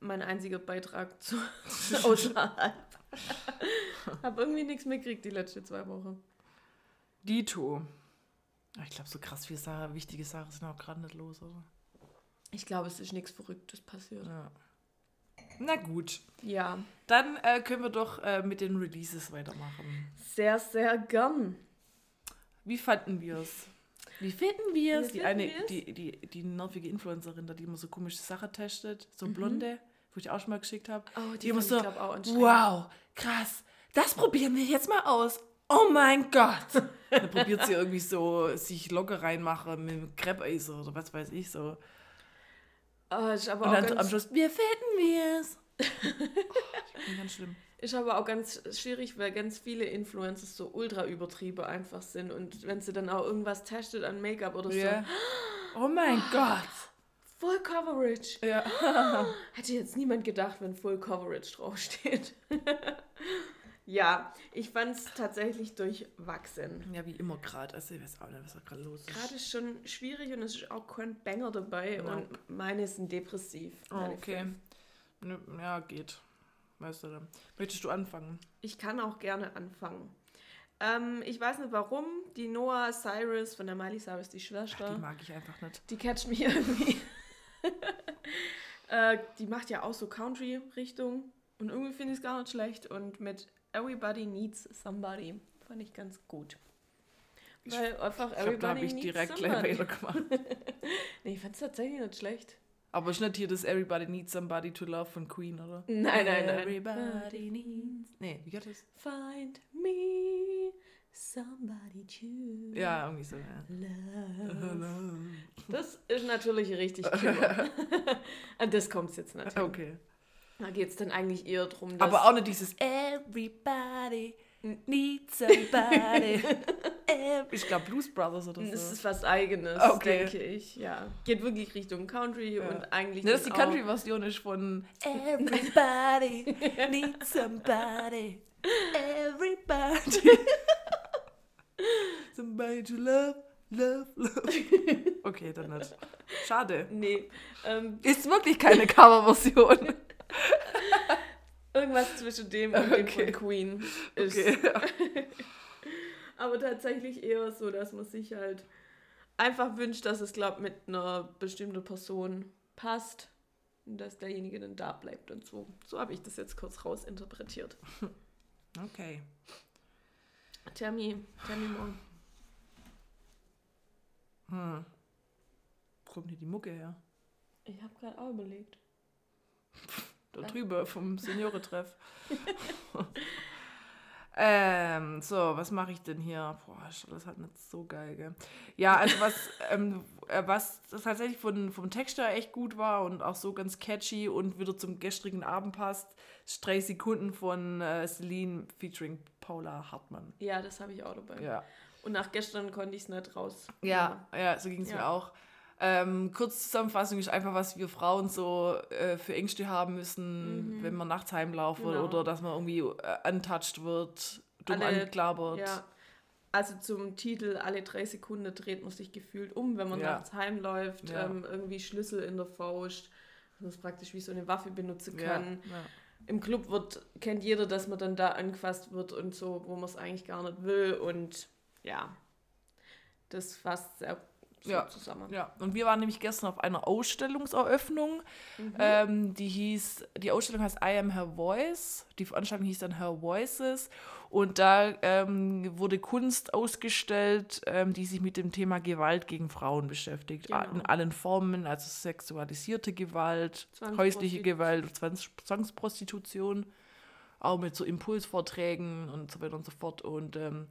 mein einziger Beitrag zu *laughs* außerhalb. Hab irgendwie nichts mitgekriegt die letzten zwei Wochen. Dito. Ja, Ich glaube, so krass viele Sachen, wichtige Sachen sind auch gerade nicht los, oder? Ich glaube, es ist nichts Verrücktes passiert. Ja. Na gut. Ja, Dann äh, können wir doch äh, mit den Releases weitermachen. sehr, sehr gern. Wie fanden wir es? Wie finden wir es? Die eine, wir's? die, die, die nervige Influencerin, da die immer so komische Sachen testet, so Mhm. blonde, wo ich auch schon mal geschickt habe. Oh, die immer fand so, wow, krass, das probieren wir jetzt mal aus. Oh mein Gott. Dann probiert sie irgendwie so, sich locker reinmachen mit einem Crepe-Eiser oder was weiß ich so. Oh, ist aber Und auch dann ganz, am Schluss, wir finden wir es. *laughs* oh, ganz schlimm. Ist aber auch ganz schwierig, weil ganz viele Influencers so ultra übertrieben einfach sind. Und wenn sie dann auch irgendwas testet an Make-up oder Ja. so, Oh mein *gasps* Gott. Full Coverage. Ja. *gasps* Hätte jetzt niemand gedacht, wenn Full Coverage draufsteht. *laughs* ja, ich fand es tatsächlich durchwachsen. Ja, wie immer gerade. Also ich weiß auch nicht, was da gerade los ist. Gerade ist schon schwierig und es ist auch kein Banger dabei. Ja. Und meine sind depressiv. Oh, okay. fünf. Ja, geht. Weißt du dann. Möchtest du anfangen? Ich kann auch gerne anfangen. Ähm, ich weiß nicht warum. Die Noah Cyrus von der Miley Cyrus, die Schwester. Die mag ich einfach nicht. Die catcht mich *laughs* irgendwie. äh, die macht ja auch so Country-Richtung. Und irgendwie finde ich es gar nicht schlecht. Und mit Everybody Needs Somebody fand ich ganz gut. Weil einfach Ich glaube, da habe ich direkt gleich Somebody. weitergemacht. *laughs* Nee, ich fand es tatsächlich nicht schlecht. Aber ist nicht hier das Everybody Needs Somebody to Love von Queen, oder? Nein, nein, nein. Everybody needs... Nee, wie geht das? Find me somebody to Ja, irgendwie so, ja. love. Das ist natürlich richtig killer. *laughs* An das kommt es jetzt nicht. hin. Okay. Da geht es dann eigentlich eher darum, dass... Aber auch nicht dieses Everybody needs somebody. *laughs* Ich glaube Blues Brothers oder Das so. ist was Eigenes, Okay. denke ich. Ja. Geht wirklich Richtung Country Ja. und eigentlich. Ne, das ist die Country-Version ist von Everybody *laughs* needs somebody. Everybody. *laughs* somebody to love. Love, love. Okay, dann nicht. Schade. Nee, ähm, Ist wirklich keine Coverversion. *laughs* irgendwas zwischen dem und dem Okay. von Queen ist. Okay. *laughs* Aber tatsächlich eher so, dass man sich halt einfach wünscht, dass es, glaube mit einer bestimmten Person passt und dass derjenige dann da bleibt und so. So habe ich das jetzt kurz rausinterpretiert. *laughs* Okay. Tell me, tell me more. Hm. Wo kommt hier die Mucke her? Ich habe gerade auch überlegt. Da drüber vom Seniorentreff. *laughs* ähm, so, was mache ich denn hier? Boah, das halt nicht so geil, gell? Ja, also was, *laughs* ähm, äh, was tatsächlich von, vom Text her echt gut war und auch so ganz catchy und wieder zum gestrigen Abend passt, ist drei Sekunden von äh, Celine featuring Paula Hartmann. Ja, das habe ich auch dabei. Ja. Und nach gestern konnte ich es nicht raus. Ja, ja, so ging es Ja. mir auch. Ähm, Kurzzusammenfassung ist einfach, was wir Frauen so äh, für Ängste haben müssen, wenn man nachts heimlaufen Mhm. Genau. oder dass man irgendwie äh, untouched wird, dumm Alle- angeklappert. Ja. Also zum Titel, alle drei Sekunden dreht man sich gefühlt um, wenn man Ja. nachts heimläuft, Ja. ähm, irgendwie Schlüssel in der Faust, dass man es praktisch wie so eine Waffe benutzen kann. ja. Im Club wird, kennt jeder, dass man dann da angefasst wird und so, wo man es eigentlich gar nicht will. Und ja, das fasst sehr so Ja. zusammen. Ja, und wir waren nämlich gestern auf einer Ausstellungseröffnung. Ähm, die hieß, die Ausstellung heißt I Am Her Voice. Die Veranstaltung hieß dann Her Voices. Und da ähm, wurde Kunst ausgestellt, ähm, die sich mit dem Thema Gewalt gegen Frauen beschäftigt. Genau. In allen Formen, also sexualisierte Gewalt, häusliche Gewalt, Zwangs Zwangsprostitution, auch mit so Impulsvorträgen und so weiter und so fort. Und ähm,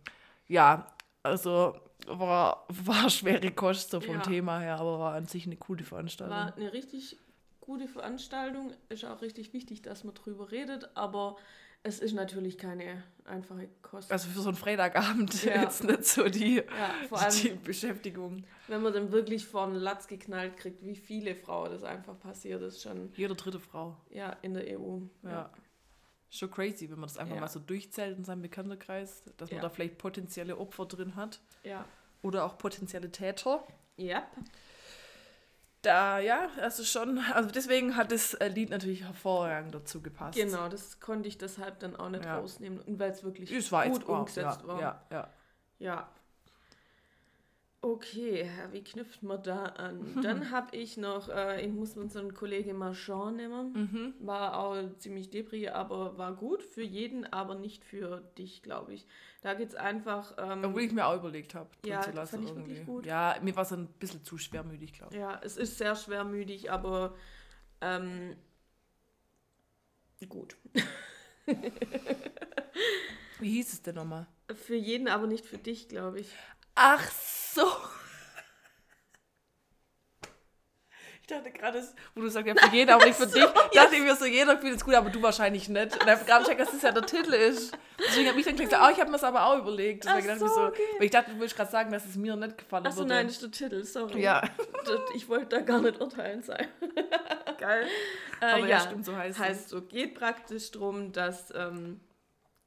ja, also war, war *laughs* schwere Kost so vom Ja. Thema her, aber war an sich eine coole Veranstaltung. War eine richtig gute Veranstaltung. Ist auch richtig wichtig, dass man drüber redet, aber es ist natürlich keine einfache Kost. also für so einen Freitagabend *laughs* Ja. jetzt nicht so die, ja, allem, *laughs* die Beschäftigung. wenn man dann wirklich vor den Latz geknallt kriegt, wie viele Frauen das einfach passiert ist, schon Jede dritte Frau. ja, in der EU. Ja. Schon crazy, wenn man das einfach Ja. mal so durchzählt in seinem Bekanntenkreis, dass man Ja. da vielleicht potenzielle Opfer drin hat Ja. oder auch potenzielle Täter. Ja. Da, ja, also schon, also deswegen hat das äh, Lied natürlich hervorragend dazu gepasst. Genau, das konnte ich deshalb dann auch nicht Ja. rausnehmen. Und weil es wirklich Es war gut umgesetzt war. Ja, ja. Ja. Okay, wie knüpft man da an? *laughs* Dann habe ich noch, äh, ich muss unseren Kollegen Marchand nehmen. Mhm. War auch ziemlich depri, aber war gut für jeden, aber nicht für dich, glaube ich. Da geht es einfach. Ähm, Obwohl ich mir auch überlegt habe, drin Ja, zu lassen fand ich irgendwie. wirklich gut. Ja, mir war es ein bisschen zu schwermütig, glaube ich. ja, es ist sehr schwermütig, aber ähm, gut. Wie hieß es denn nochmal? Für jeden, aber nicht für dich, glaube ich. Ach so. Ich dachte gerade, wo du sagst, ja, für jeden, aber nicht für dich. Dachte ich mir so, jeder findet es gut, aber du wahrscheinlich nicht. Und dann gerade checkt, dass das ja der Titel ist. Deswegen habe ich dann gesagt, oh, ich habe mir das aber auch überlegt. Deswegen Ach ich so, so, okay. weil ich dachte, du willst gerade sagen, dass es mir nicht gefallen Achso, würde. nein, das ist der Titel, sorry. Ja, Ich wollte da gar nicht urteilen sein. geil. Äh, Aber ja, stimmt, so heißt es. heißt so, geht praktisch darum, dass, ähm,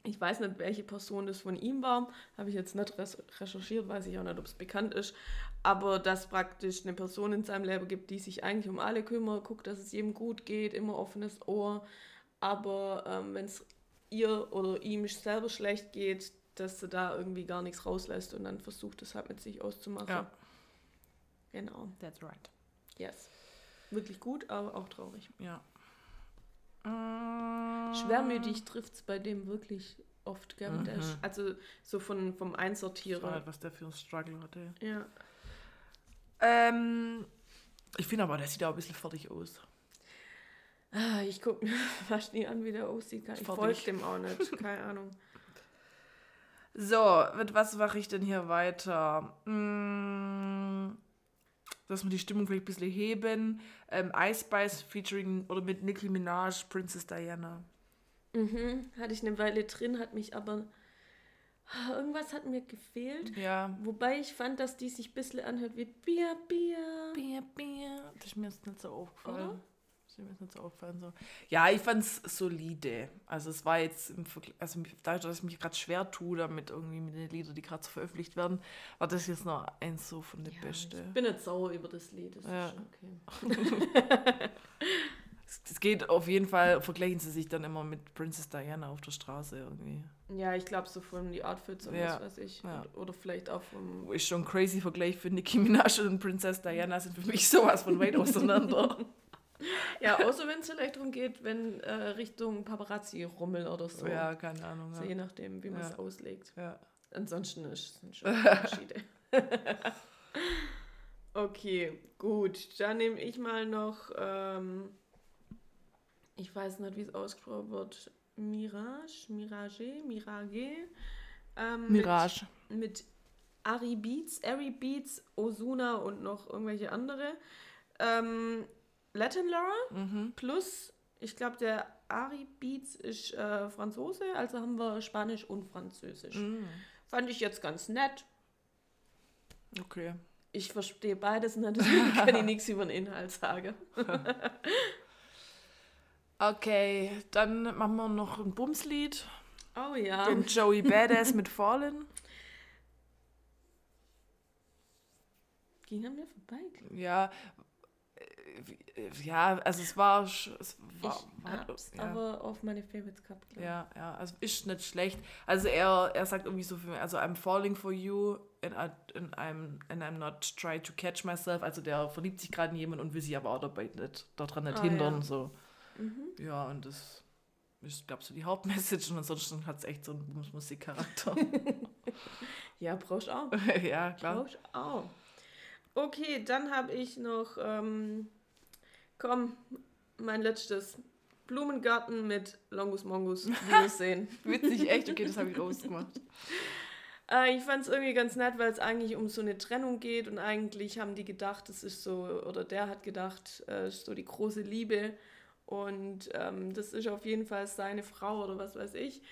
ich weiß nicht, welche Person das von ihm war, habe ich jetzt nicht recherchiert, weiß ich auch nicht, ob es bekannt ist, aber dass praktisch eine Person in seinem Leben gibt, die sich eigentlich um alle kümmert, guckt, dass es jedem gut geht, immer offenes Ohr, aber ähm, wenn es ihr oder ihm selber schlecht geht, dass sie da irgendwie gar nichts rauslässt und dann versucht es halt mit sich auszumachen. Ja. Genau, That's right. yes. Wirklich gut, aber auch traurig. Ja. Schwermütig trifft es bei dem wirklich oft, gell? Mhm. Also so von, vom Einsortierer. nicht, was der für ein Struggle hatte. Ja. Ähm, ich finde aber, der sieht auch ein bisschen fertig aus. Ah, Ich gucke mir *laughs* fast nie an, wie der aussieht. Ich Fertig. folge dem auch nicht. Keine Ahnung. So, mit was mache ich denn hier weiter? Mm, dass wir die Stimmung vielleicht ein bisschen heben. Ähm, Ice Spice featuring oder mit Nicki Minaj, Princess Diana. Mhm. Hatte ich eine Weile drin, hat mich aber. Ah, Irgendwas hat mir gefehlt. Ja. Wobei ich fand, dass die sich ein bisschen anhört wie Bier, Bier. Bier, Bier. Das ist mir jetzt nicht so aufgefallen. Oder? Muss mir ist nicht so aufgefallen. So. Ja, ich fand es solide. Also es war jetzt im Vergleich, also dadurch, dass ich mich gerade schwer tue, damit irgendwie mit den Liedern, die gerade so veröffentlicht werden, war das jetzt noch eins so von den Ja, Beste. Ich bin nicht sauer über das Lied, das Ja. ist schon okay. *laughs* *laughs* Es, geht auf jeden Fall, vergleichen sie sich dann immer mit Princess Diana auf der Straße irgendwie. Ja, ich glaube so von die Outfits und Ja, was weiß ich. ja. Oder, vielleicht auch vom. Ich schon ein crazy Vergleich für Nicki Minaj und Princess Diana sind für mich *laughs* sowas von weit auseinander. *laughs* Ja, außer wenn es vielleicht darum geht, wenn äh, Richtung Paparazzi-Rummel oder so. Ja, keine Ahnung. So Ja. je nachdem, wie man es auslegt. Ja. Ansonsten ist, sind schon *laughs* Unterschiede. okay, gut. Dann nehme ich mal noch, ähm, ich weiß nicht, wie es ausgesprochen wird, Mirage, Mirage, Mirage. Ähm, Mirage. Mit, mit Ari Beats, Ari Beats, Ozuna und noch irgendwelche andere. Ähm, Latin Laura Mhm. plus, ich glaube, der Ari Beats ist äh, Franzose, also haben wir Spanisch und Französisch. Mhm. Fand ich jetzt ganz nett. Okay. Ich verstehe beides *laughs* deswegen kann ich nichts über den Inhalt sagen. *laughs* Okay, dann machen wir noch ein Bumslied. Oh ja. Den Joey Badass mit Fallen. Ging an mir vorbei. Ja. äh, Ja, also es war. Es war, ich war hab's ja. aber auf meine Favorites gehabt. Ja, ja, also ist nicht schlecht. Also er, er sagt irgendwie so viel, also I'm falling for you and, I, and, I'm, and I'm not trying to catch myself. Also der verliebt sich gerade in jemanden und will sich aber auch dabei nicht, daran nicht Ah, hindern. ja. So. Mhm. Ja, und das ist, glaube ich, so die Hauptmessage und ansonsten hat es echt so einen Musikcharakter. *laughs* Ja, brauchst auch. *laughs* ja, klar. Brauchst auch. Okay, dann habe ich noch, ähm, komm, mein letztes. Blumengarten mit Longus Mongus Wiedersehen. *laughs* Witzig, echt, okay, das habe ich rausgemacht. Äh, ich fand es irgendwie ganz nett, weil es eigentlich um so eine Trennung geht und eigentlich haben die gedacht, das ist so, oder der hat gedacht, äh, ist so die große Liebe und ähm, das ist auf jeden Fall seine Frau oder was weiß ich.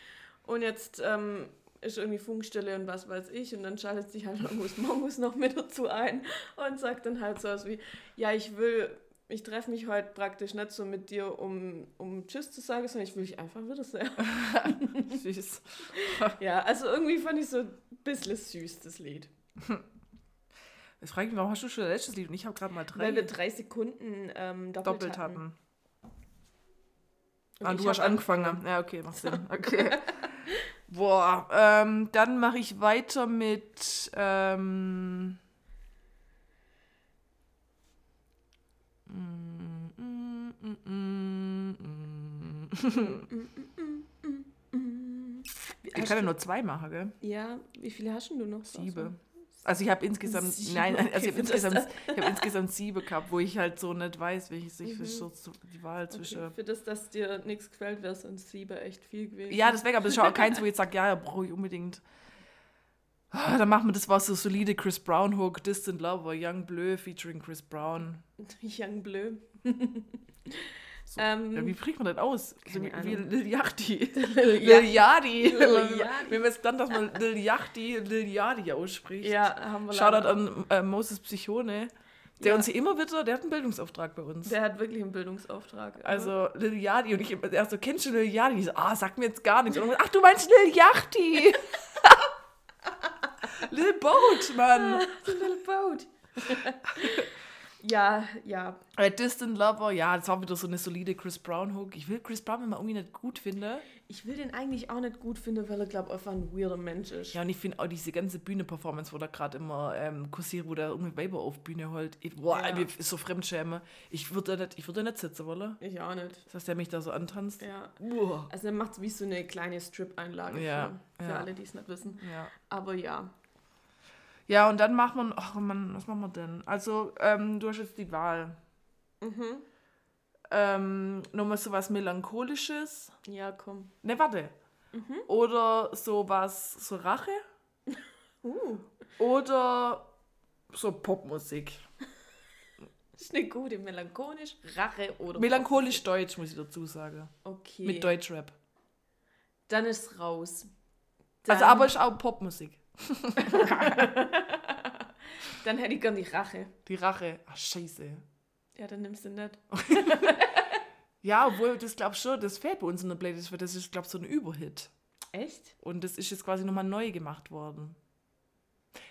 Und jetzt ähm, ist irgendwie Funkstelle und was weiß ich und dann schaltet sich halt *laughs* Longus Mongus noch mit dazu ein und sagt dann halt so was wie, ja, ich will, ich treffe mich heute praktisch nicht so mit dir, um, um Tschüss zu sagen, sondern ich will dich einfach wiedersehen. *laughs* Süß. *laughs* Ja, also irgendwie fand ich so ein bisschen süß, das Lied. Jetzt frage ich mich, warum hast du schon das letzte Lied und ich habe gerade mal drei Weil wir drei Sekunden ähm, doppelt, doppelt hatten. hatten. Ah, du hast hab angefangen. Ja, okay, macht Sinn. *laughs* Okay. Boah, ähm, dann mache ich weiter mit. Ähm, *laughs* Ich kann ja nur zwei machen, gell? Ja, wie viele hast du noch? Sieben. Also ich habe insgesamt, Sieben, nein, also okay, ich habe das insgesamt, ich hab insgesamt sieben gehabt, wo ich halt so nicht weiß, welches ich Mhm. so die Wahl zwischen. Okay, für das, dass dir nichts gefällt, wäre sonst sieben echt viel gewesen. Ja, deswegen, aber es ist auch keins, wo ich jetzt sage, ja, ja, brauche ich unbedingt. Ah, Dann machen wir das, was so solide Chris Brown Hook, Distant Lover, Young Bleu featuring Chris Brown. *laughs* Young Bleu. *laughs* So, Ähm, ja, wie spricht man das aus? So wie. Lil Yachty. *laughs* Lil Lil Yachty. Lil man es dann, dass man Lil Yachty, Lil Yachty ausspricht. Ja, haben wir Shoutout an äh, Moses Psychone. Der Ja. uns hier immer wieder, der hat einen Bildungsauftrag bei uns. Der hat wirklich einen Bildungsauftrag. also Lil Yachty und ich, er so, kennst du Lil Yachty? Ich so, ah, sag mir jetzt gar nichts. Und dann, ach, du meinst Lil Yachty. *laughs* Lil Boat, Mann. Little boat. *laughs* ja, ja. Äh, Distant Lover, ja, das war wieder so eine solide Chris Brown Hook. Ich will Chris Brown immer irgendwie nicht gut finde. Ich will den eigentlich auch nicht gut finden, weil er, glaube ich, einfach ein weirder Mensch ist. Ja, und ich finde auch diese ganze Bühne-Performance, wo da gerade immer ähm, kursiert, wo der irgendwie Weiber auf Bühne holt. Ich, boah, Ja. ist so Fremdschäme. Ich würde da nicht, ich würde da nicht sitzen wollen. Ich auch nicht. Das heißt, der mich da so antanzt. Ja. Uah. Also er macht es wie so eine kleine Strip-Einlage Ja, für, für ja. alle, die es nicht wissen. Ja. Aber ja. Ja, und dann macht man, ach Mann, was machen wir denn? Also, ähm, du hast jetzt die Wahl. Mhm. Ähm, nochmal so was Melancholisches. Ja, komm. Ne, warte. Oder so was, so Rache. *laughs* Uh, Oder so Popmusik. *laughs* ist eine gute. Melancholisch, Rache oder. Melancholisch Deutsch, muss ich dazu sagen. Okay. Mit Deutschrap. Dann ist raus. Also, Dann- aber ist auch Popmusik. *laughs* Dann hätte ich gern die Rache. Die Rache. Ach, scheiße. Ja, dann nimmst du nicht. *laughs* Ja, obwohl, das glaub schon, das fehlt bei uns in der Playlist, weil das ist, glaub so ein Überhit. Echt? Und das ist jetzt quasi nochmal neu gemacht worden.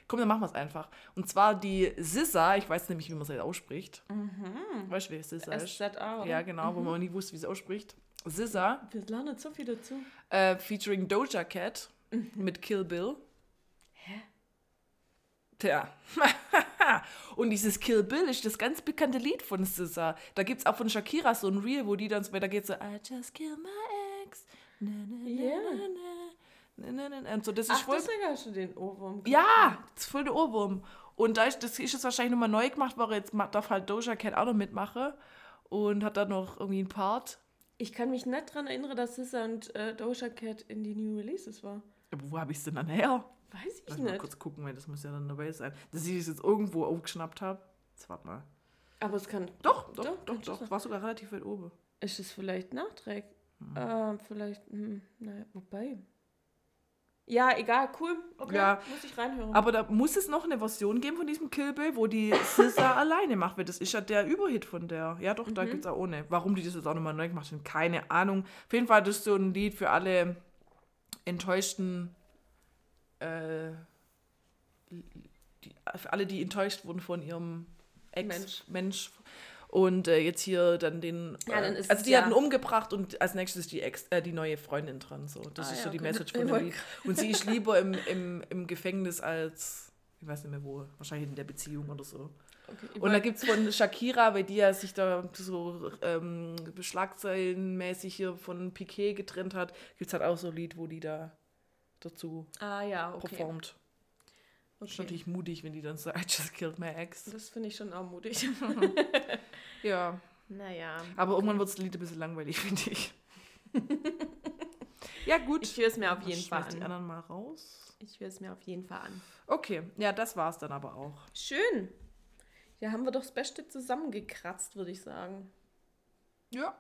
Komm, dann machen wir es einfach. Und zwar die SZA, ich weiß nämlich, wie man sie ausspricht. Weißt du, wer SZA ist? SZA, oder? Ja, genau, wo man nie wusste, wie sie ausspricht. SZA, Wir lernen so viel dazu. äh, featuring Doja Cat mit Kill Bill. Tja. *laughs* Und dieses Kill Bill ist das ganz bekannte Lied von SZA. Da gibt es auch von Shakira so ein Reel, wo die dann so weiter geht so I just killed my ex. Na, na, Ja. na, na, na, na. Und so, das ist Ach, voll deswegen hast du den Ohrwurm. Ja, das ist voll der Ohrwurm. Und da ist, das ist jetzt wahrscheinlich nochmal neu gemacht, weil jetzt darf halt Doja Cat auch noch mitmachen. Und hat dann noch irgendwie einen Part. Ich kann mich nicht daran erinnern, dass SZA und äh, Doja Cat in die New Releases war. Aber wo habe ich es denn dann her? Weiß ich Lass mal nicht. kurz gucken, weil das muss ja dann dabei sein. Dass ich es jetzt irgendwo aufgeschnappt habe. Jetzt warte mal. Aber es kann. Doch, doch, Doch, doch, doch. sein. War sogar relativ weit oben. Ist es vielleicht nachträglich? Hm. Äh, vielleicht. Hm, naja, wobei. Ja, egal, cool. Okay, Ja. muss ich reinhören. Aber da muss es noch eine Version geben von diesem Kill Bill, wo die SZA *laughs* alleine macht, weil das ist ja der Überhit von der. Ja, doch, da Mhm. gibt es auch ohne. Warum die das jetzt auch nochmal neu gemacht haben, keine Ahnung. Auf jeden Fall, das ist so ein Lied für alle enttäuschten, äh, die, alle, die enttäuscht wurden von ihrem Ex Mensch. Und äh, jetzt hier dann den. Ja, dann äh, ist also die ja- hatten umgebracht und als nächstes ist die, Ex, äh, die neue Freundin dran. So. Das Ah, ist ja, so die okay. Message *laughs* von dem Lied. Und sie ist lieber im, im, im Gefängnis als, ich weiß nicht mehr wo, wahrscheinlich in der Beziehung oder so. okay, Und da gibt es von Shakira, weil die ja sich da so ähm, schlagzeilenmäßig hier von Piquet getrennt hat, gibt es halt auch so ein Lied, wo die da dazu ah, ja, okay. performt. Das ist okay. natürlich mutig, wenn die dann so, *laughs* I just killed my ex. Das finde ich schon auch mutig. *laughs* Ja, naja. aber irgendwann wird das Lied ein bisschen langweilig, *laughs* finde ich. ja, gut. Ich höre es mir auf jeden Fall schmeiß die an. anderen mal raus. Ich höre es mir auf jeden Fall an. Okay, ja, das war's dann aber auch. Schön. Ja, haben wir doch das Beste zusammengekratzt, würde ich sagen. Ja.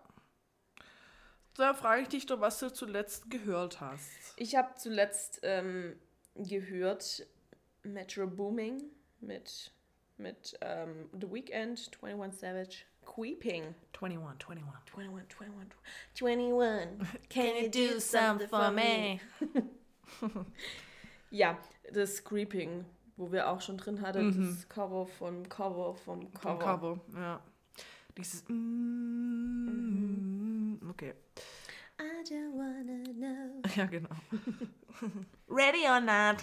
Da frage ich dich doch, was du zuletzt gehört hast. Ich habe zuletzt ähm, gehört Metro Booming mit, mit ähm, The Weeknd, 21 Savage, Creeping. 21, 21. 21, 21, 21. Can you do something for me? *laughs* ja, das Creeping, wo wir auch schon drin hatten, das Cover vom Cover vom Vom Cover. Cover, ja. Dieses. Mm, okay. I just wanna know. *laughs* Ja, genau. *laughs* Ready or not?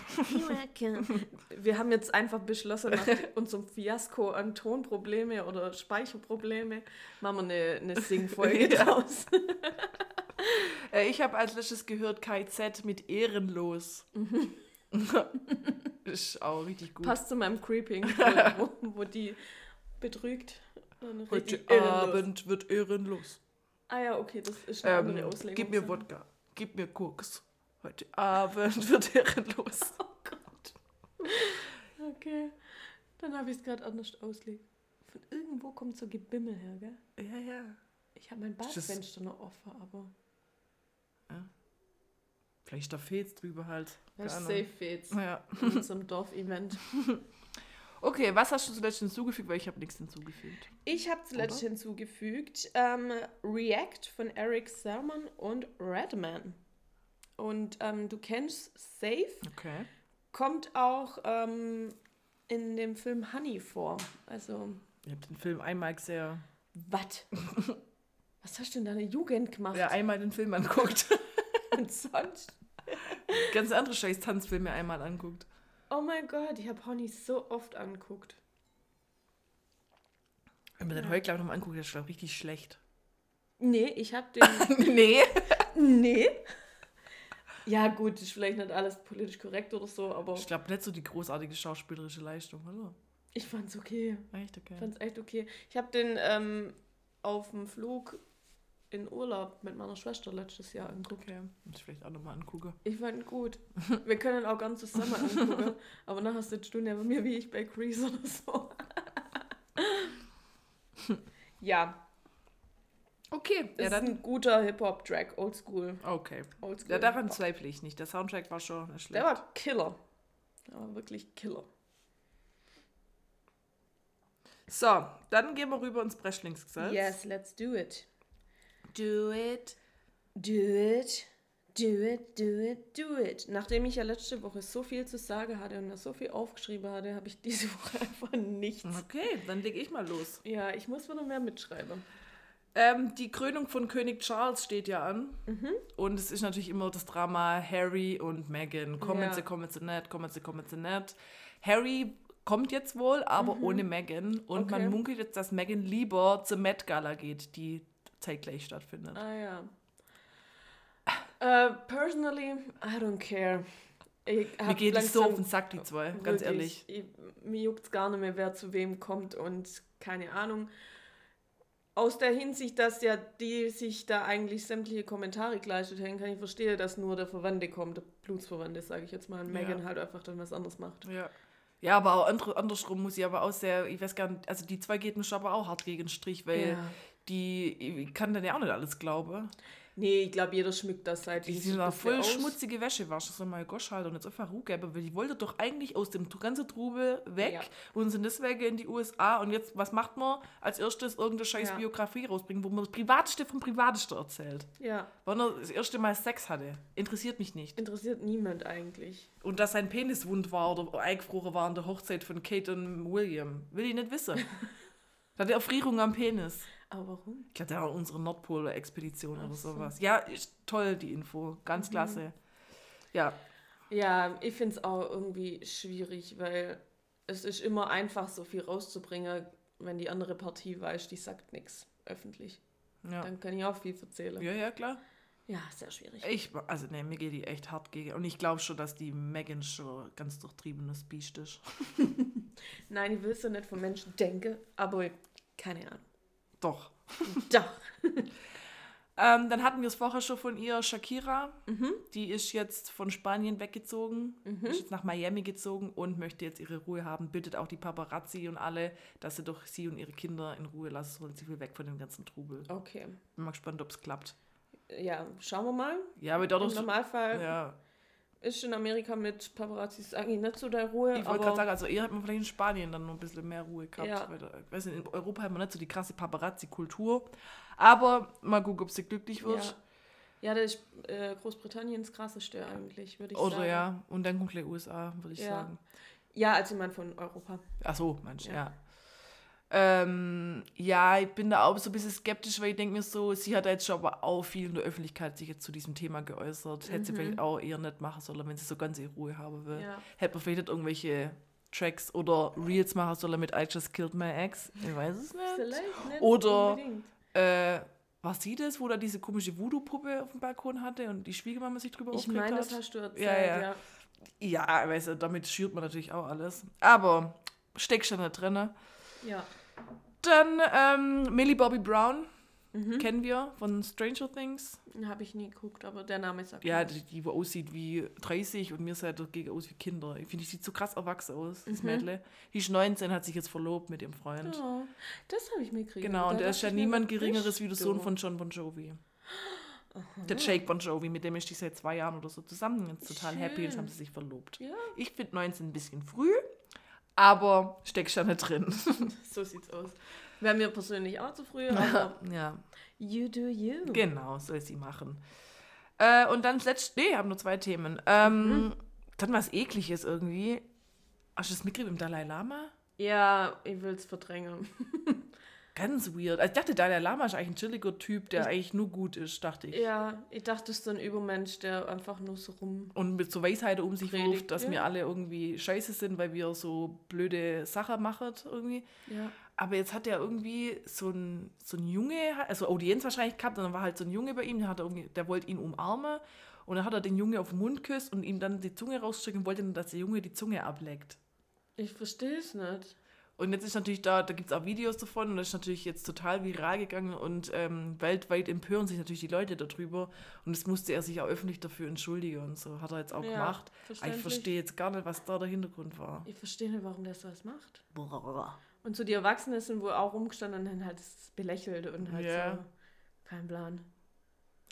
Wir haben jetzt einfach beschlossen, nach *laughs* unserem Fiasko an Tonprobleme oder Speicherprobleme, machen wir eine, eine Singfolge draus. Äh, ich habe als letztes gehört KZ mit Ehrenlos. Ist auch richtig gut. Passt zu meinem Creeping, wo, wo die betrügt. Heute ehrenlos. Abend wird ehrenlos. Ah ja, okay, das ist eine andere Ähm, Auslegung. gib mir Wodka. Gib mir Koks. Heute Abend *laughs* wird ehrenlos. *laughs* Oh Gott. Okay, dann habe ich es gerade anders auslegt. Von irgendwo kommt so Gebimmel her, gell? Ja, ja. Ich habe mein Badfenster noch offen, aber Vielleicht da fehlt's drüber halt. Keine safe jetzt Ja. in zum *laughs* Dorfevent. Okay, was hast du zuletzt hinzugefügt? Weil ich habe nichts hinzugefügt. Ich habe zuletzt Oder? hinzugefügt ähm, React von Eric Sermon und Redman. Und ähm, du kennst Safe, Okay. kommt auch ähm, in dem Film Honey vor. Also, Ich habe den Film einmal sehr. was? *laughs* Was hast du in deiner Jugend gemacht? Ja, einmal den Film anguckt. *laughs* Und sonst? Ganz andere scheiß Tanzfilme einmal anguckt. Oh mein Gott, ich habe Honey so oft angeguckt. Wenn man den heute, glaube ich, nochmal anguckt, das ist ich, richtig schlecht. Nee, ich habe *laughs* den. nee. nee. Ja, gut, ist vielleicht nicht alles politisch korrekt oder so, aber Ich glaube nicht so die großartige schauspielerische Leistung, oder? ich fand's okay. Echt okay. Ich fand's echt okay. Ich habe den ähm, auf dem Flug in Urlaub mit meiner Schwester letztes Jahr angeguckt. Okay, muss ich vielleicht auch nochmal angucken. Ich fand gut. Wir können auch ganz zusammen angucken, *laughs* aber nachher sitzt du neben mir wie ich bei Grease oder so. *laughs* ja, Okay, ja ist dann. ein guter Hip-Hop-Track, oldschool. Okay. oldschool. Ja, daran zweifle ich nicht. Der Soundtrack war schon schlecht. Der war Killer. Der war wirklich Killer. So, dann gehen wir rüber ins Breschlingsgesetz. Yes, let's do it. Do it. Do it, do it, do it, do it. Nachdem ich ja letzte Woche so viel zu sagen hatte und so viel aufgeschrieben hatte, habe ich diese *laughs* Woche einfach nichts. Okay, dann leg ich mal los. Ja, ich muss wieder mehr mitschreiben. Ähm, die Krönung von König Charles steht ja an. Und es ist natürlich immer das Drama Harry und Meghan. Kommen Ja. sie, kommen sie nicht, kommen sie, kommen sie nicht. Harry kommt jetzt wohl, aber ohne Meghan. Und Okay. man munkelt jetzt, dass Meghan lieber zur Met Gala geht, die zeitgleich stattfindet. Ah ja. Äh, personally, I don't care. Ich Mir geht es so auf den Sack, die zwei, ganz ehrlich. Ich, mir juckt es gar nicht mehr, wer zu wem kommt und keine Ahnung. Aus der Hinsicht, dass ja die sich da eigentlich sämtliche Kommentare geleistet haben, kann ich verstehen, dass nur der Verwandte kommt, der Blutsverwandte, sage ich jetzt mal, und Ja. Megan halt einfach dann was anderes macht. Ja. Ja, aber auch andersrum muss ich aber auch sehr, ich weiß gar nicht, also die zwei geht mich aber auch hart gegen den Strich, weil Ja. Die, kann dann ja auch nicht alles glauben. Nee, ich glaube, jeder schmückt das seit Die sind voll schmutzige Wäsche waschen, so mal Gosch halt und jetzt einfach Ruhe geben, weil die wollte doch eigentlich aus dem ganzen Trubel weg Ja. und sind deswegen in die USA und jetzt, was macht man? Als erstes irgendeine scheiß Ja. Biografie rausbringen, wo man das Privateste vom Privateste erzählt. Ja, Wann er das erste Mal Sex hatte. Interessiert mich nicht. interessiert niemand eigentlich. Und dass sein Penis wund war oder eingefroren war an der Hochzeit von Kate und William, will ich nicht wissen. *laughs* da hat er Erfrierung am Penis. Aber warum? Ich hatte auch unsere Nordpol-Expedition oder sowas. Ja, ist toll, die Info. Ganz klasse. Ja, Ja, ich finde es auch irgendwie schwierig, weil es ist immer einfach, so viel rauszubringen, wenn die andere Partie weiß, die sagt nichts öffentlich. ja. Dann kann ich auch viel erzählen. Ja, ja, klar. Ja, sehr schwierig. Ich, also ne, mir geht die echt hart gegen. Und ich glaube schon, dass die Megan schon ganz durchtriebenes Biest ist. *laughs* Nein, ich will es ja nicht von Menschen denken, aber keine Ahnung. Doch. Doch. *laughs* Ähm, dann hatten wir es vorher schon von ihr, Shakira. Mhm. Die ist jetzt von Spanien weggezogen, ist jetzt nach Miami gezogen und möchte jetzt ihre Ruhe haben. Bittet auch die Paparazzi und alle, dass sie doch sie und ihre Kinder in Ruhe lassen sollen. Sie will weg von dem ganzen Trubel. Okay. Bin mal gespannt, ob es klappt. Ja, schauen wir mal. Ja, aber Im dadurch. Normalfall Ja, ist in Amerika mit Paparazzis eigentlich nicht so der Ruhe. ich wollte gerade sagen, also eher hat man vielleicht in Spanien dann noch ein bisschen mehr Ruhe gehabt. Ja. Weil ich weiß nicht, in Europa haben wir nicht so die krasse Paparazzi-Kultur. Aber mal gucken, ob sie glücklich wird. Ja, ja das ist äh, Großbritanniens krasseste eigentlich, würde ich Oder sagen. ja, und dann kommt gleich USA, würde ich Ja. sagen. Ja, als jemand von Europa. Ach so, manch, Ja. ja. Ähm, ja, ich bin da auch so ein bisschen skeptisch, weil ich denke mir so, sie hat jetzt schon aber auch viel in der Öffentlichkeit sich jetzt zu diesem Thema geäußert. Hätte sie vielleicht auch eher nicht machen sollen, wenn sie so ganz ihre Ruhe haben will. Mhm. Ja. Hätte man vielleicht nicht irgendwelche Tracks oder Reels machen sollen mit I Just Killed My Ex. Ich weiß es nicht. Vielleicht nicht Oder-. Äh, war sie das, wo da diese komische Voodoo-Puppe auf dem Balkon hatte und die Schwiegermama sich drüber Ich aufgeregt meine, hat? das hast du erzählt, Ja, ja. ja. Ja, weißt du, damit schürt man natürlich auch alles. Aber steckst schon da drin. Ja. Dann ähm, Millie Bobby Brown, Mhm. kennen wir von Stranger Things. Habe ich nie geguckt, aber der Name sagt Ja, die, die aussieht wie 30 und mir sieht dagegen aus wie Kinder. Ich finde, die sieht so krass erwachsen aus, das Mhm. Mädle. Die ist 19, hat sich jetzt verlobt mit ihrem Freund. Oh, das habe ich mir gekriegt. Genau, und Da der ist ja niemand Geringeres wie der? Sohn von John Bon Jovi. Der Jake Bon Jovi, mit dem ist die seit zwei Jahren oder so zusammen. Jetzt total happy, jetzt Schön. haben sie sich verlobt. Ja, Ich finde 19 ein bisschen früh, aber steckst ja nicht drin. *laughs* so sieht's aus. Wäre mir persönlich auch zu früh, aber ja. you do you. Genau, soll sie machen. Äh, und dann das letzte, nee, haben nur zwei Themen. Ähm, Dann was Ekliges irgendwie. Hast du das mitgekriegt mit dem Dalai Lama? Ja, ich will's verdrängen. *laughs* Ganz weird. Also ich dachte, Dalai Lama ist eigentlich ein chilliger Typ, der eigentlich nur gut ist, dachte ich. Ja, ich dachte, das ist so ein Übermensch, der einfach nur so rum. Und mit so Weisheit um sich Predigt, wirft, dass ja. wir alle irgendwie scheiße sind, weil wir so blöde Sachen machen irgendwie. Ja. Aber jetzt hat er irgendwie so ein, so ein Junge, also Audienz wahrscheinlich gehabt, und dann war halt so ein Junge bei ihm, der, hat irgendwie, der wollte ihn umarmen und dann hat er den Junge auf den Mund geküsst und ihm dann die Zunge rausstrecken und wollte dann, dass der Junge die Zunge ableckt. Ich verstehe es nicht. Und jetzt ist natürlich da, da gibt es auch Videos davon und das ist natürlich jetzt total viral gegangen und ähm, weltweit empören sich natürlich die Leute darüber und das musste er sich auch öffentlich dafür entschuldigen und so hat er jetzt auch Ja, gemacht. Aber ich verstehe jetzt gar nicht, was da der Hintergrund war. Ich verstehe nicht, warum der sowas macht. Und so die Erwachsenen sind wohl auch rumgestanden und haben halt das belächelt und halt Ja. so. Kein Plan.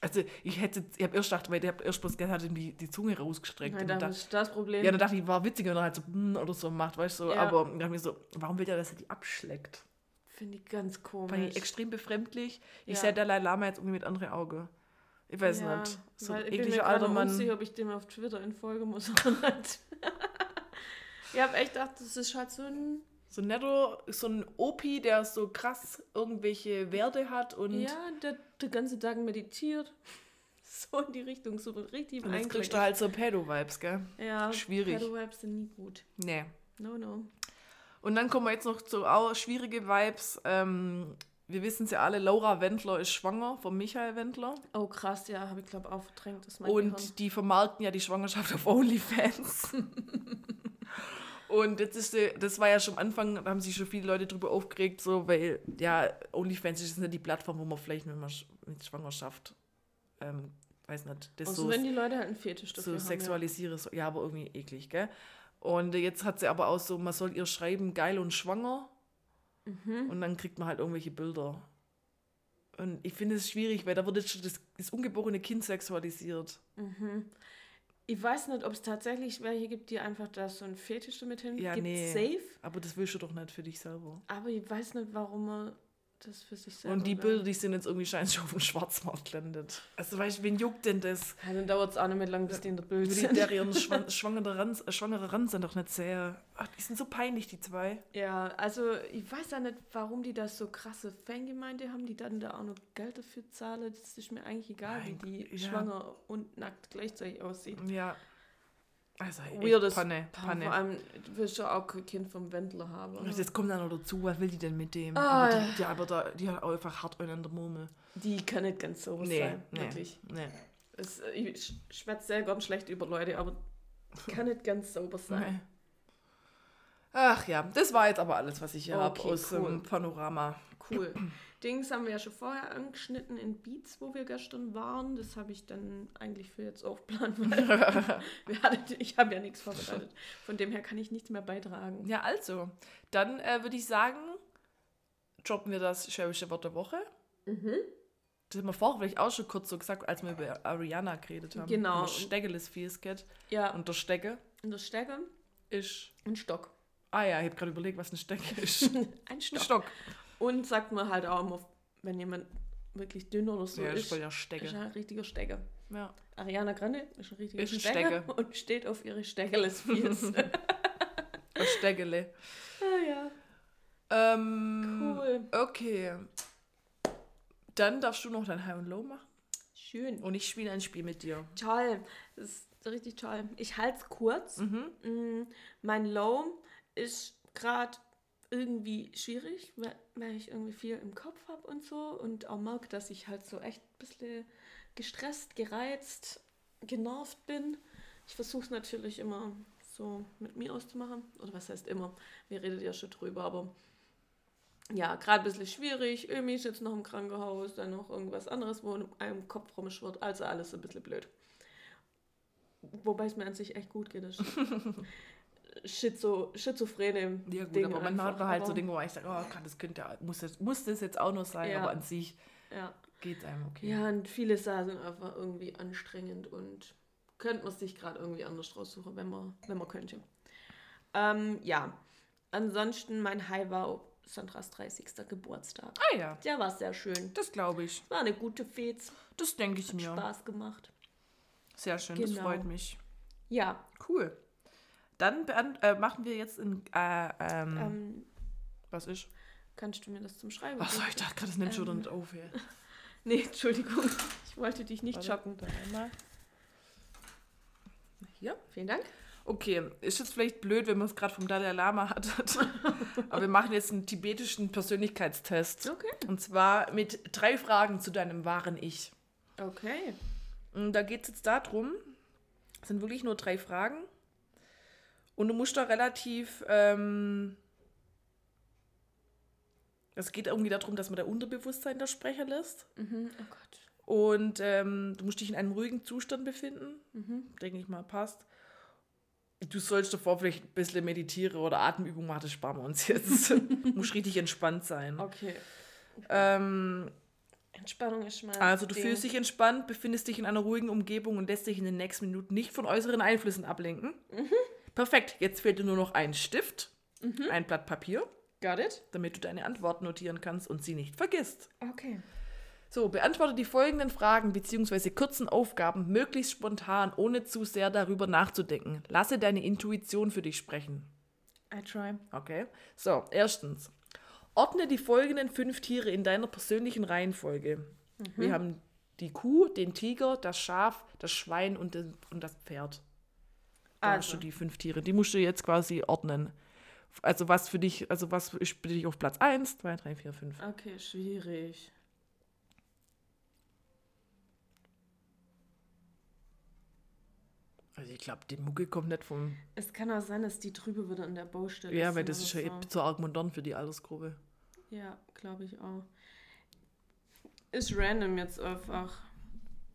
Also ich hätte, ich habe erst gedacht, weil der hat erst bloß hat ihm die, die Zunge rausgestreckt. Nein, und das da, ist das Problem. ja, dann dachte ich, war witziger, wenn er halt so "Hm", oder so macht, weißt du, so. Ja. aber dann dachte ich mir so, warum will der, dass er die abschleckt? Finde ich ganz Fand komisch. ich extrem befremdlich. Ich Ja. sehe Dalai Lama jetzt irgendwie mit anderen Augen. Ich weiß ja, nicht. So ein ich bin mir ekliger alter Mann. unsicher, ob ich dem auf Twitter entfolgen muss oder nicht. *laughs* ich habe echt gedacht, das ist halt so ein... So netter, so ein Opi, der so krass irgendwelche Werte hat und, ja, der den ganzen Tag meditiert. *laughs* So in die Richtung, so richtig im und jetzt kriegst du halt so Pedo-Vibes, gell? ja, schwierig. Pedo-Vibes sind nie gut. Nee. No, no. Und dann kommen wir jetzt noch zu auch schwierige Vibes. Ähm, wir wissen es ja alle, Laura Wendler ist schwanger von Michael Wendler. Oh krass, ja, habe ich glaube auch verdrängt. Das mein Und Gehirn. die vermarkten ja die Schwangerschaft auf *laughs* OnlyFans. *laughs* Und jetzt ist die, das war ja schon am Anfang, da haben sich schon viele Leute drüber aufgeregt, so, weil ja, OnlyFans ist nicht die Plattform, wo man vielleicht mit, mit Schwangerschaft, ähm, weiß nicht, das Also so, wenn die Leute halt einen Fetisch dafür so haben. sexualisiere, so, ja, aber irgendwie eklig, gell? Und jetzt hat sie aber auch so, man soll ihr schreiben, geil und schwanger. Mhm. Und dann kriegt man halt irgendwelche Bilder. Und ich finde es schwierig, weil da wird jetzt schon das, das ungeborene Kind sexualisiert. Ja. Ich weiß nicht, ob es tatsächlich welche gibt, die einfach da so einen Fetisch damit hin. Ja, Gibt's nee. safe, Aber das willst du doch nicht für dich selber. aber ich weiß nicht, warum man das für sich selber Und die. Bilder, die sind jetzt irgendwie scheinbar schon auf dem Schwarzmarkt gelandet. Also weißt du, wen juckt denn das? Ja, dann dauert es auch nicht mehr lang, bis die in der Bild Die sind. der ihren *laughs* Schwan schwangere Rand, äh, schwangere Rand sind doch nicht sehr. Ach, die sind so peinlich, die zwei. Ja, also ich weiß ja nicht, warum die da so krasse Fangemeinde haben, die dann da auch noch Geld dafür zahlen. Das ist mir eigentlich egal, Mein wie die Gott, ja. schwanger und nackt gleichzeitig aussieht. Ja. Also, Weirdes Panne. Panne. Vor allem, du willst ja auch kein Kind vom Wendler haben. oder? Und jetzt kommt dann noch dazu, was will die denn mit dem? Ah, aber die, die, aber da, die hat auch einfach hart einen an der Murmel. Die kann nicht ganz so Nee, sein, nee, wirklich. nee. Es, ich schwätze sehr gern schlecht über Leute, aber die kann nicht ganz sauber sein. nee. Ach ja, das war jetzt aber alles, was ich hier habe Okay, aus cool. dem Panorama. Cool. Dings haben wir ja schon vorher angeschnitten in Beats, wo wir gestern waren. Das habe ich dann eigentlich für jetzt *laughs* wir hatten, ich habe ja nichts vorbereitet. Von dem her kann ich nichts mehr beitragen. Ja, also, dann äh, würde ich sagen, droppen wir das schwäbische Wort der Woche. Mhm. Das haben wir vorher vielleicht auch schon kurz so gesagt, als wir über Ariana geredet haben. Genau. Und Stegel ist Fiesket. Ja, Und der Stecke und der Stecke, ist. ein Stock. Ah ja, ich habe gerade überlegt, was ein Stecke *laughs* ist. Ein ein Stock. Stock. Und sagt man halt auch immer, wenn jemand wirklich dünn oder so ja, ist ist, voll der ist Stecke. er ein richtiger Stecker. Ja. Ariana Grande ist ein richtiger Ist ein Stecker Stecker. *laughs* und steht auf ihre. *laughs* Ein Steckele. ah ja, Ähm, cool. Okay. Dann darfst du noch dein High und Low machen. Schön. Und ich spiele ein Spiel mit dir. Toll. Das ist richtig toll. Ich halte es kurz. Mhm. Mm, Mein Low ist gerade irgendwie schwierig, weil, ich irgendwie viel im Kopf habe und so und auch merke, dass ich halt so echt ein bisschen gestresst, gereizt, genervt bin. Ich versuche es natürlich immer so mit mir auszumachen. Oder was heißt immer? Wir redet ja schon drüber, aber ja, gerade ein bisschen schwierig. Ömi ist jetzt noch im Krankenhaus, dann noch irgendwas anderes, wo in einem Kopf rumschwirrt. Also alles ein bisschen blöd. Wobei es mir an sich echt gut geht. *laughs* Das Schizo, schizophrene Ja gut, Dinge aber manchmal hat man halt so Dinge, wo ich sage, oh Gott, das könnte, ja- muss das, muss das jetzt auch noch sein, Ja. aber an sich Ja. geht es einem okay. ja, und viele Sachen sind einfach irgendwie anstrengend und könnte man sich gerade irgendwie anders raussuchen, wenn man, wenn man könnte. Ähm, ja, ansonsten mein High war Sandras 30. Geburtstag. Ah ja, Der war sehr schön. das glaube ich. War eine gute Fez. Das denke ich Hat mir. Spaß gemacht. Sehr schön, das Genau. freut mich. Ja, Cool. Dann äh, machen wir jetzt in. Äh, ähm, ähm, was ist? kannst du mir das zum Schreiben Achso, geben? ich dachte gerade, das nimmt schon nicht auf. Ey. Nee, Entschuldigung. Ich wollte dich nicht Warte, schocken. dann einmal. Hier. Vielen Dank. Okay, ist jetzt vielleicht blöd, wenn man es gerade vom Dalai Lama hat. *laughs* Aber wir machen jetzt einen tibetischen Persönlichkeitstest. Okay. Und zwar mit drei Fragen zu deinem wahren Ich. Okay. Und da geht es jetzt darum, es sind wirklich nur drei Fragen. Und du musst da relativ. Ähm, es geht irgendwie darum, dass man der Unterbewusstsein der Sprecher lässt. Mhm. Oh Gott. Und ähm, du musst dich in einem ruhigen Zustand befinden. Denke ich mal, passt. Du sollst davor vielleicht ein bisschen meditieren oder Atemübungen machen, das sparen wir uns jetzt. *laughs* du musst richtig entspannt sein. Okay. Ähm, Entspannung ist mal. also du fühlst dich entspannt, befindest dich in einer ruhigen Umgebung und lässt dich in den nächsten Minuten nicht von äußeren Einflüssen ablenken. Perfekt, jetzt fehlt dir nur noch ein Stift, ein Blatt Papier Got it? damit du deine Antwort notieren kannst und sie nicht vergisst. Okay. So, beantworte die folgenden Fragen bzw. kurzen Aufgaben möglichst spontan, ohne zu sehr darüber nachzudenken. Lasse deine Intuition für dich sprechen. I try. Okay. So, erstens. Ordne die folgenden fünf Tiere in deiner persönlichen Reihenfolge. Wir haben die Kuh, den Tiger, das Schaf, das Schwein und, den, und das Pferd. Da hast Also. du die fünf Tiere. Die musst du jetzt quasi ordnen. Also was für dich, also was ist für dich auf Platz 1, 2, 3, 4, 5. Okay, schwierig. Also ich glaube, die Mucke kommt nicht vom... Es kann auch sein, dass die drüber wieder in der Baustelle Ja, weil das ist ja oder eben zu arg modern für die Altersgruppe. Ja, glaube ich auch. Ist random jetzt einfach.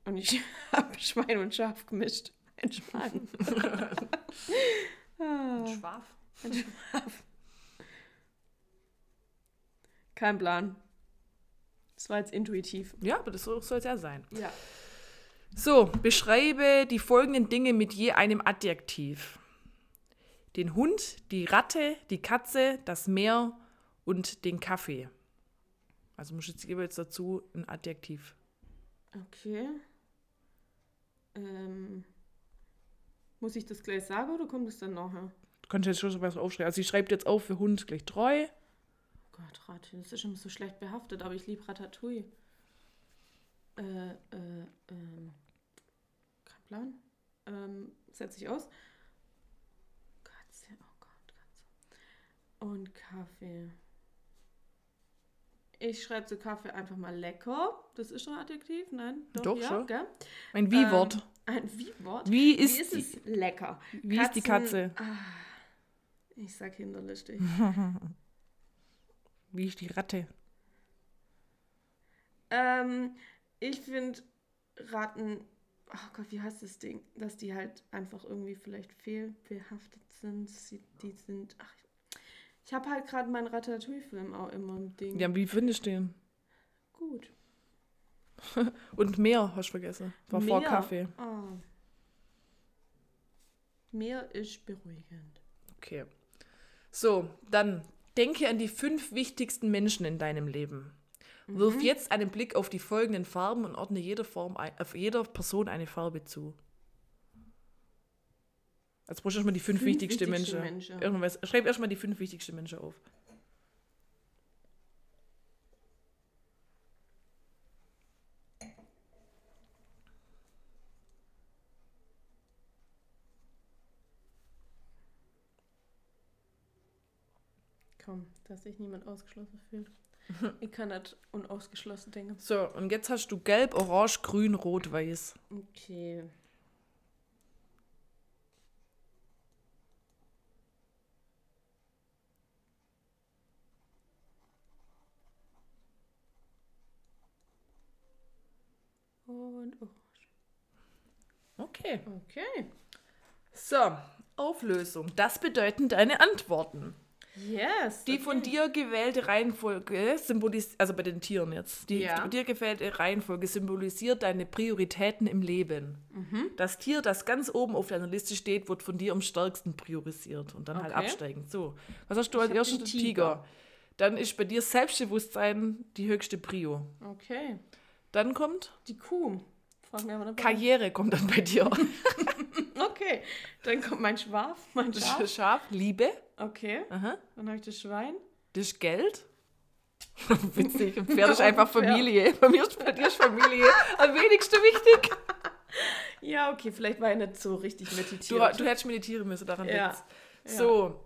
Und ich *laughs* habe Schwein und Schaf gemischt. *laughs* Ein Schwein. Ah, Schwaf. ein Schaf. Kein Plan. Das war jetzt intuitiv. Ja, aber das soll es ja sein. Ja. So, beschreibe die folgenden Dinge mit je einem Adjektiv. Den Hund, die Ratte, die Katze, das Meer und den Kaffee. Also muss jetzt jeweils dazu ein Adjektiv. Okay. Ähm, muss ich das gleich sagen oder kommt es dann nachher? Du kannst jetzt schon so was aufschreiben. Also ich schreibe jetzt auf für Hund gleich treu. Gott, Ratatouille, das ist immer so schlecht behaftet, aber ich liebe Ratatouille. Äh, äh, ähm. Kein Plan. Ähm, setze ich aus. Katze, oh Gott, Katze. Und Kaffee. Ich schreibe zu Kaffee einfach mal lecker. Das ist schon ein Adjektiv, nein? Doch, ja, schon. Gell? Ein Wie-Wort. Ähm, ein Wie-Wort? Wie ist Wie ist die- es lecker? Wie ist die Katze? Ah, ich sag hinterlistig. *laughs* Wie ist die Ratte? Ähm, ich finde Ratten, oh Gott, wie heißt das Ding? Dass die halt einfach irgendwie vielleicht fehlbehaftet sind. Sie, die sind, ach, ich habe halt gerade meinen Ratatouille-Film auch immer im Ding. Ja, wie findest du den? Gut. *laughs* Und Meer hast du vergessen. War vor Meer. Kaffee. Ah. Meer ist beruhigend. Okay. So, dann denke an die fünf wichtigsten Menschen in deinem Leben. Wirf jetzt einen Blick auf die folgenden Farben und ordne jeder, Form ein, auf jeder Person eine Farbe zu. Also brauchst du erstmal die fünf, Fünf wichtigsten wichtigste Menschen. Menschen. Irgendwas. Schreib erstmal die fünf wichtigsten Menschen auf. Komm, dass sich niemand ausgeschlossen fühlt. *laughs* ich kann nicht unausgeschlossen denken. So, und jetzt hast du gelb, orange, grün, rot, weiß. Okay. Und orange. Okay. Okay. So, Auflösung. Das bedeuten deine Antworten. Yes. Die von dir gewählte Reihenfolge symbolisiert, also bei den Tieren jetzt, die Ja. von dir gewählte Reihenfolge symbolisiert deine Prioritäten im Leben. Das Tier, das ganz oben auf deiner Liste steht, wird von dir am stärksten priorisiert und dann halt Okay. absteigend. So, was hast du als erstes? Tiger. Tiger. Dann ist bei dir Selbstbewusstsein die höchste Prio. Okay. Dann kommt Die Kuh. Karriere, kommt dann bei dir. *laughs* Okay. Dann kommt mein Schwaf, mein Schaf. Schaf, Liebe, Okay. Aha. Dann habe ich das Schwein. das ist Geld. *laughs* Witzig, und *laughs* Pferd ist einfach Familie. Bei mir ist bei dir ist Familie am wenigsten wichtig. *laughs* Ja, okay, vielleicht war ich nicht so richtig Du, meditiert. du hättest meditieren müssen, daran Ja. liegt's. So,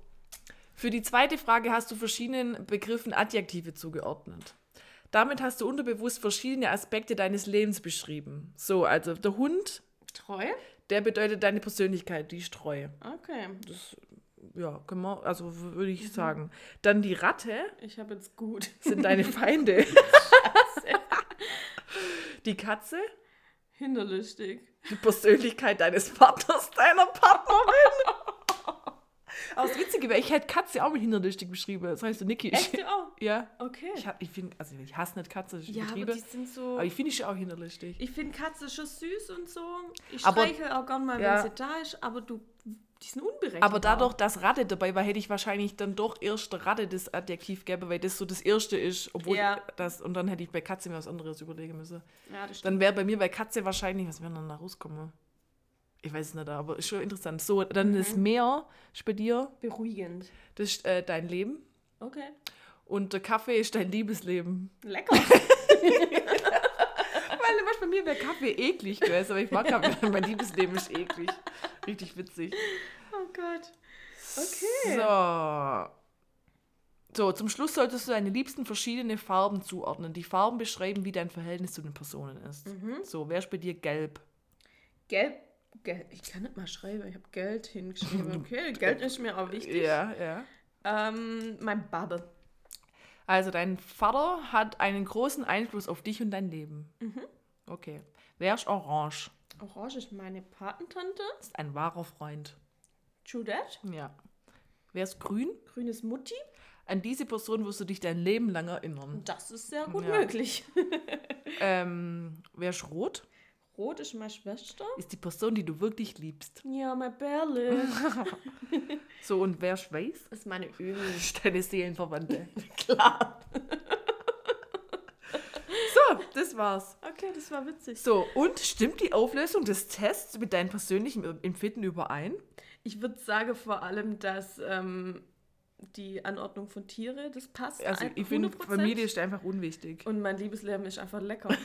für die zweite Frage hast du verschiedenen Begriffen Adjektive zugeordnet. Damit hast du unterbewusst verschiedene Aspekte deines Lebens beschrieben. So, also der Hund, Treu? Der bedeutet deine Persönlichkeit, die ist treu. Okay. Ja, kann man, also würde ich sagen. Dann die Ratte Ich habe jetzt gut. sind deine *laughs* Feinde. die Katze, Hinterlistig. die Persönlichkeit deines Partners, deiner Partnerin. Aber das Witzige wäre, ich hätte Katze auch mit hinterlistig beschrieben. Das heißt, Niki ist. Echt? Oh, *laughs* Ja. okay. Ich, hab- ich finde, also ich hasse nicht Katze, ja, aber Betriebe. die sind so. Aber ich finde sie auch hinterlistig. Ich finde Katze schon süß und so. Ich Aber- streiche auch gern mal, Ja. wenn sie da ist, aber du die sind unberechenbar. Aber dadurch, dass Ratte dabei war, hätte ich wahrscheinlich dann doch erst Ratte das Adjektiv gegeben, weil das so das erste ist, obwohl Ja. das, und dann hätte ich bei Katze mir was anderes überlegen müssen. Ja, das stimmt. Dann wäre bei mir bei Katze wahrscheinlich, was wäre dann da rauskommen? Ich weiß es nicht, aber ist schon interessant. So, dann das Meer ist bei dir, Beruhigend. das ist äh, dein Leben. Okay. Und der Kaffee ist dein Liebesleben. Lecker. *laughs* Weil was bei mir wäre Kaffee eklig gewesen, aber ich mag Kaffee, mein Liebesleben ist eklig. Richtig witzig. oh Gott. Okay. So. So, zum Schluss solltest du deine liebsten verschiedene Farben zuordnen. Die Farben beschreiben, wie dein Verhältnis zu den Personen ist. So, wer ist bei dir gelb? Gelb. Geld. Ich kann nicht mal schreiben. Ich habe Geld hingeschrieben. *laughs* Okay, Geld ist mir auch wichtig. Ja, ja. Ähm, mein Bubble. Also, dein Vater hat einen großen Einfluss auf dich und dein Leben. Okay. Wer ist orange? Orange ist meine Patentante. Ist ein wahrer Freund. True that. Ja. Wer ist grün? Grünes Mutti. An diese Person wirst du dich dein Leben lang erinnern. Das ist sehr gut Ja. möglich. *laughs* Ähm, wer ist rot? Rot ist meine Schwester. Ist die Person, die du wirklich liebst. Ja, mein Bärle. *laughs* So, und wer ist weiß? Das ist meine Öl. *laughs* Ist deine Seelenverwandte. *laughs* Klar. So, das war's. Okay, das war witzig. So, und stimmt die Auflösung des Tests mit deinem persönlichen Empfinden überein? Ich würde sagen vor allem, dass ähm, die Anordnung von Tiere, das passt. Also, ich finde, 100%. Familie ist einfach unwichtig. Und mein Liebesleben ist einfach lecker.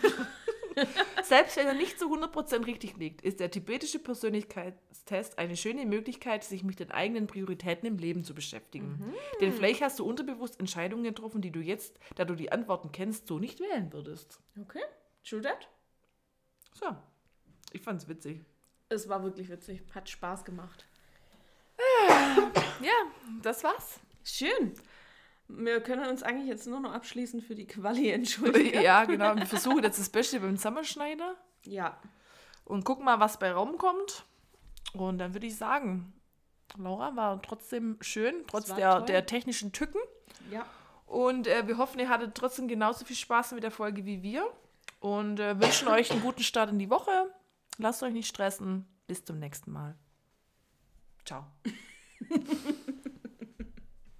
*laughs* Selbst wenn er nicht zu 100% richtig liegt, ist der tibetische Persönlichkeitstest eine schöne Möglichkeit, sich mit den eigenen Prioritäten im Leben zu beschäftigen. Denn vielleicht hast du unterbewusst Entscheidungen getroffen, die du jetzt, da du die Antworten kennst, so nicht wählen würdest. Okay, true that. So, ich fand's witzig. Es war wirklich witzig. Hat Spaß gemacht. Ja, das war's. Schön. Wir können uns eigentlich jetzt nur noch abschließend für die Quali *laughs* entschuldigen. *laughs* Ja, genau. Wir versuchen jetzt das Beste beim Zusammenschneider Ja. und gucken mal, was bei Raum kommt. Und dann würde ich sagen, Laura war trotzdem schön, trotz der, toll. der technischen Tücken. Ja. Und äh, wir hoffen, ihr hattet trotzdem genauso viel Spaß mit der Folge wie wir. Und äh, wünschen euch einen guten Start in die Woche. Lasst euch nicht stressen. Bis zum nächsten Mal. Ciao. *laughs*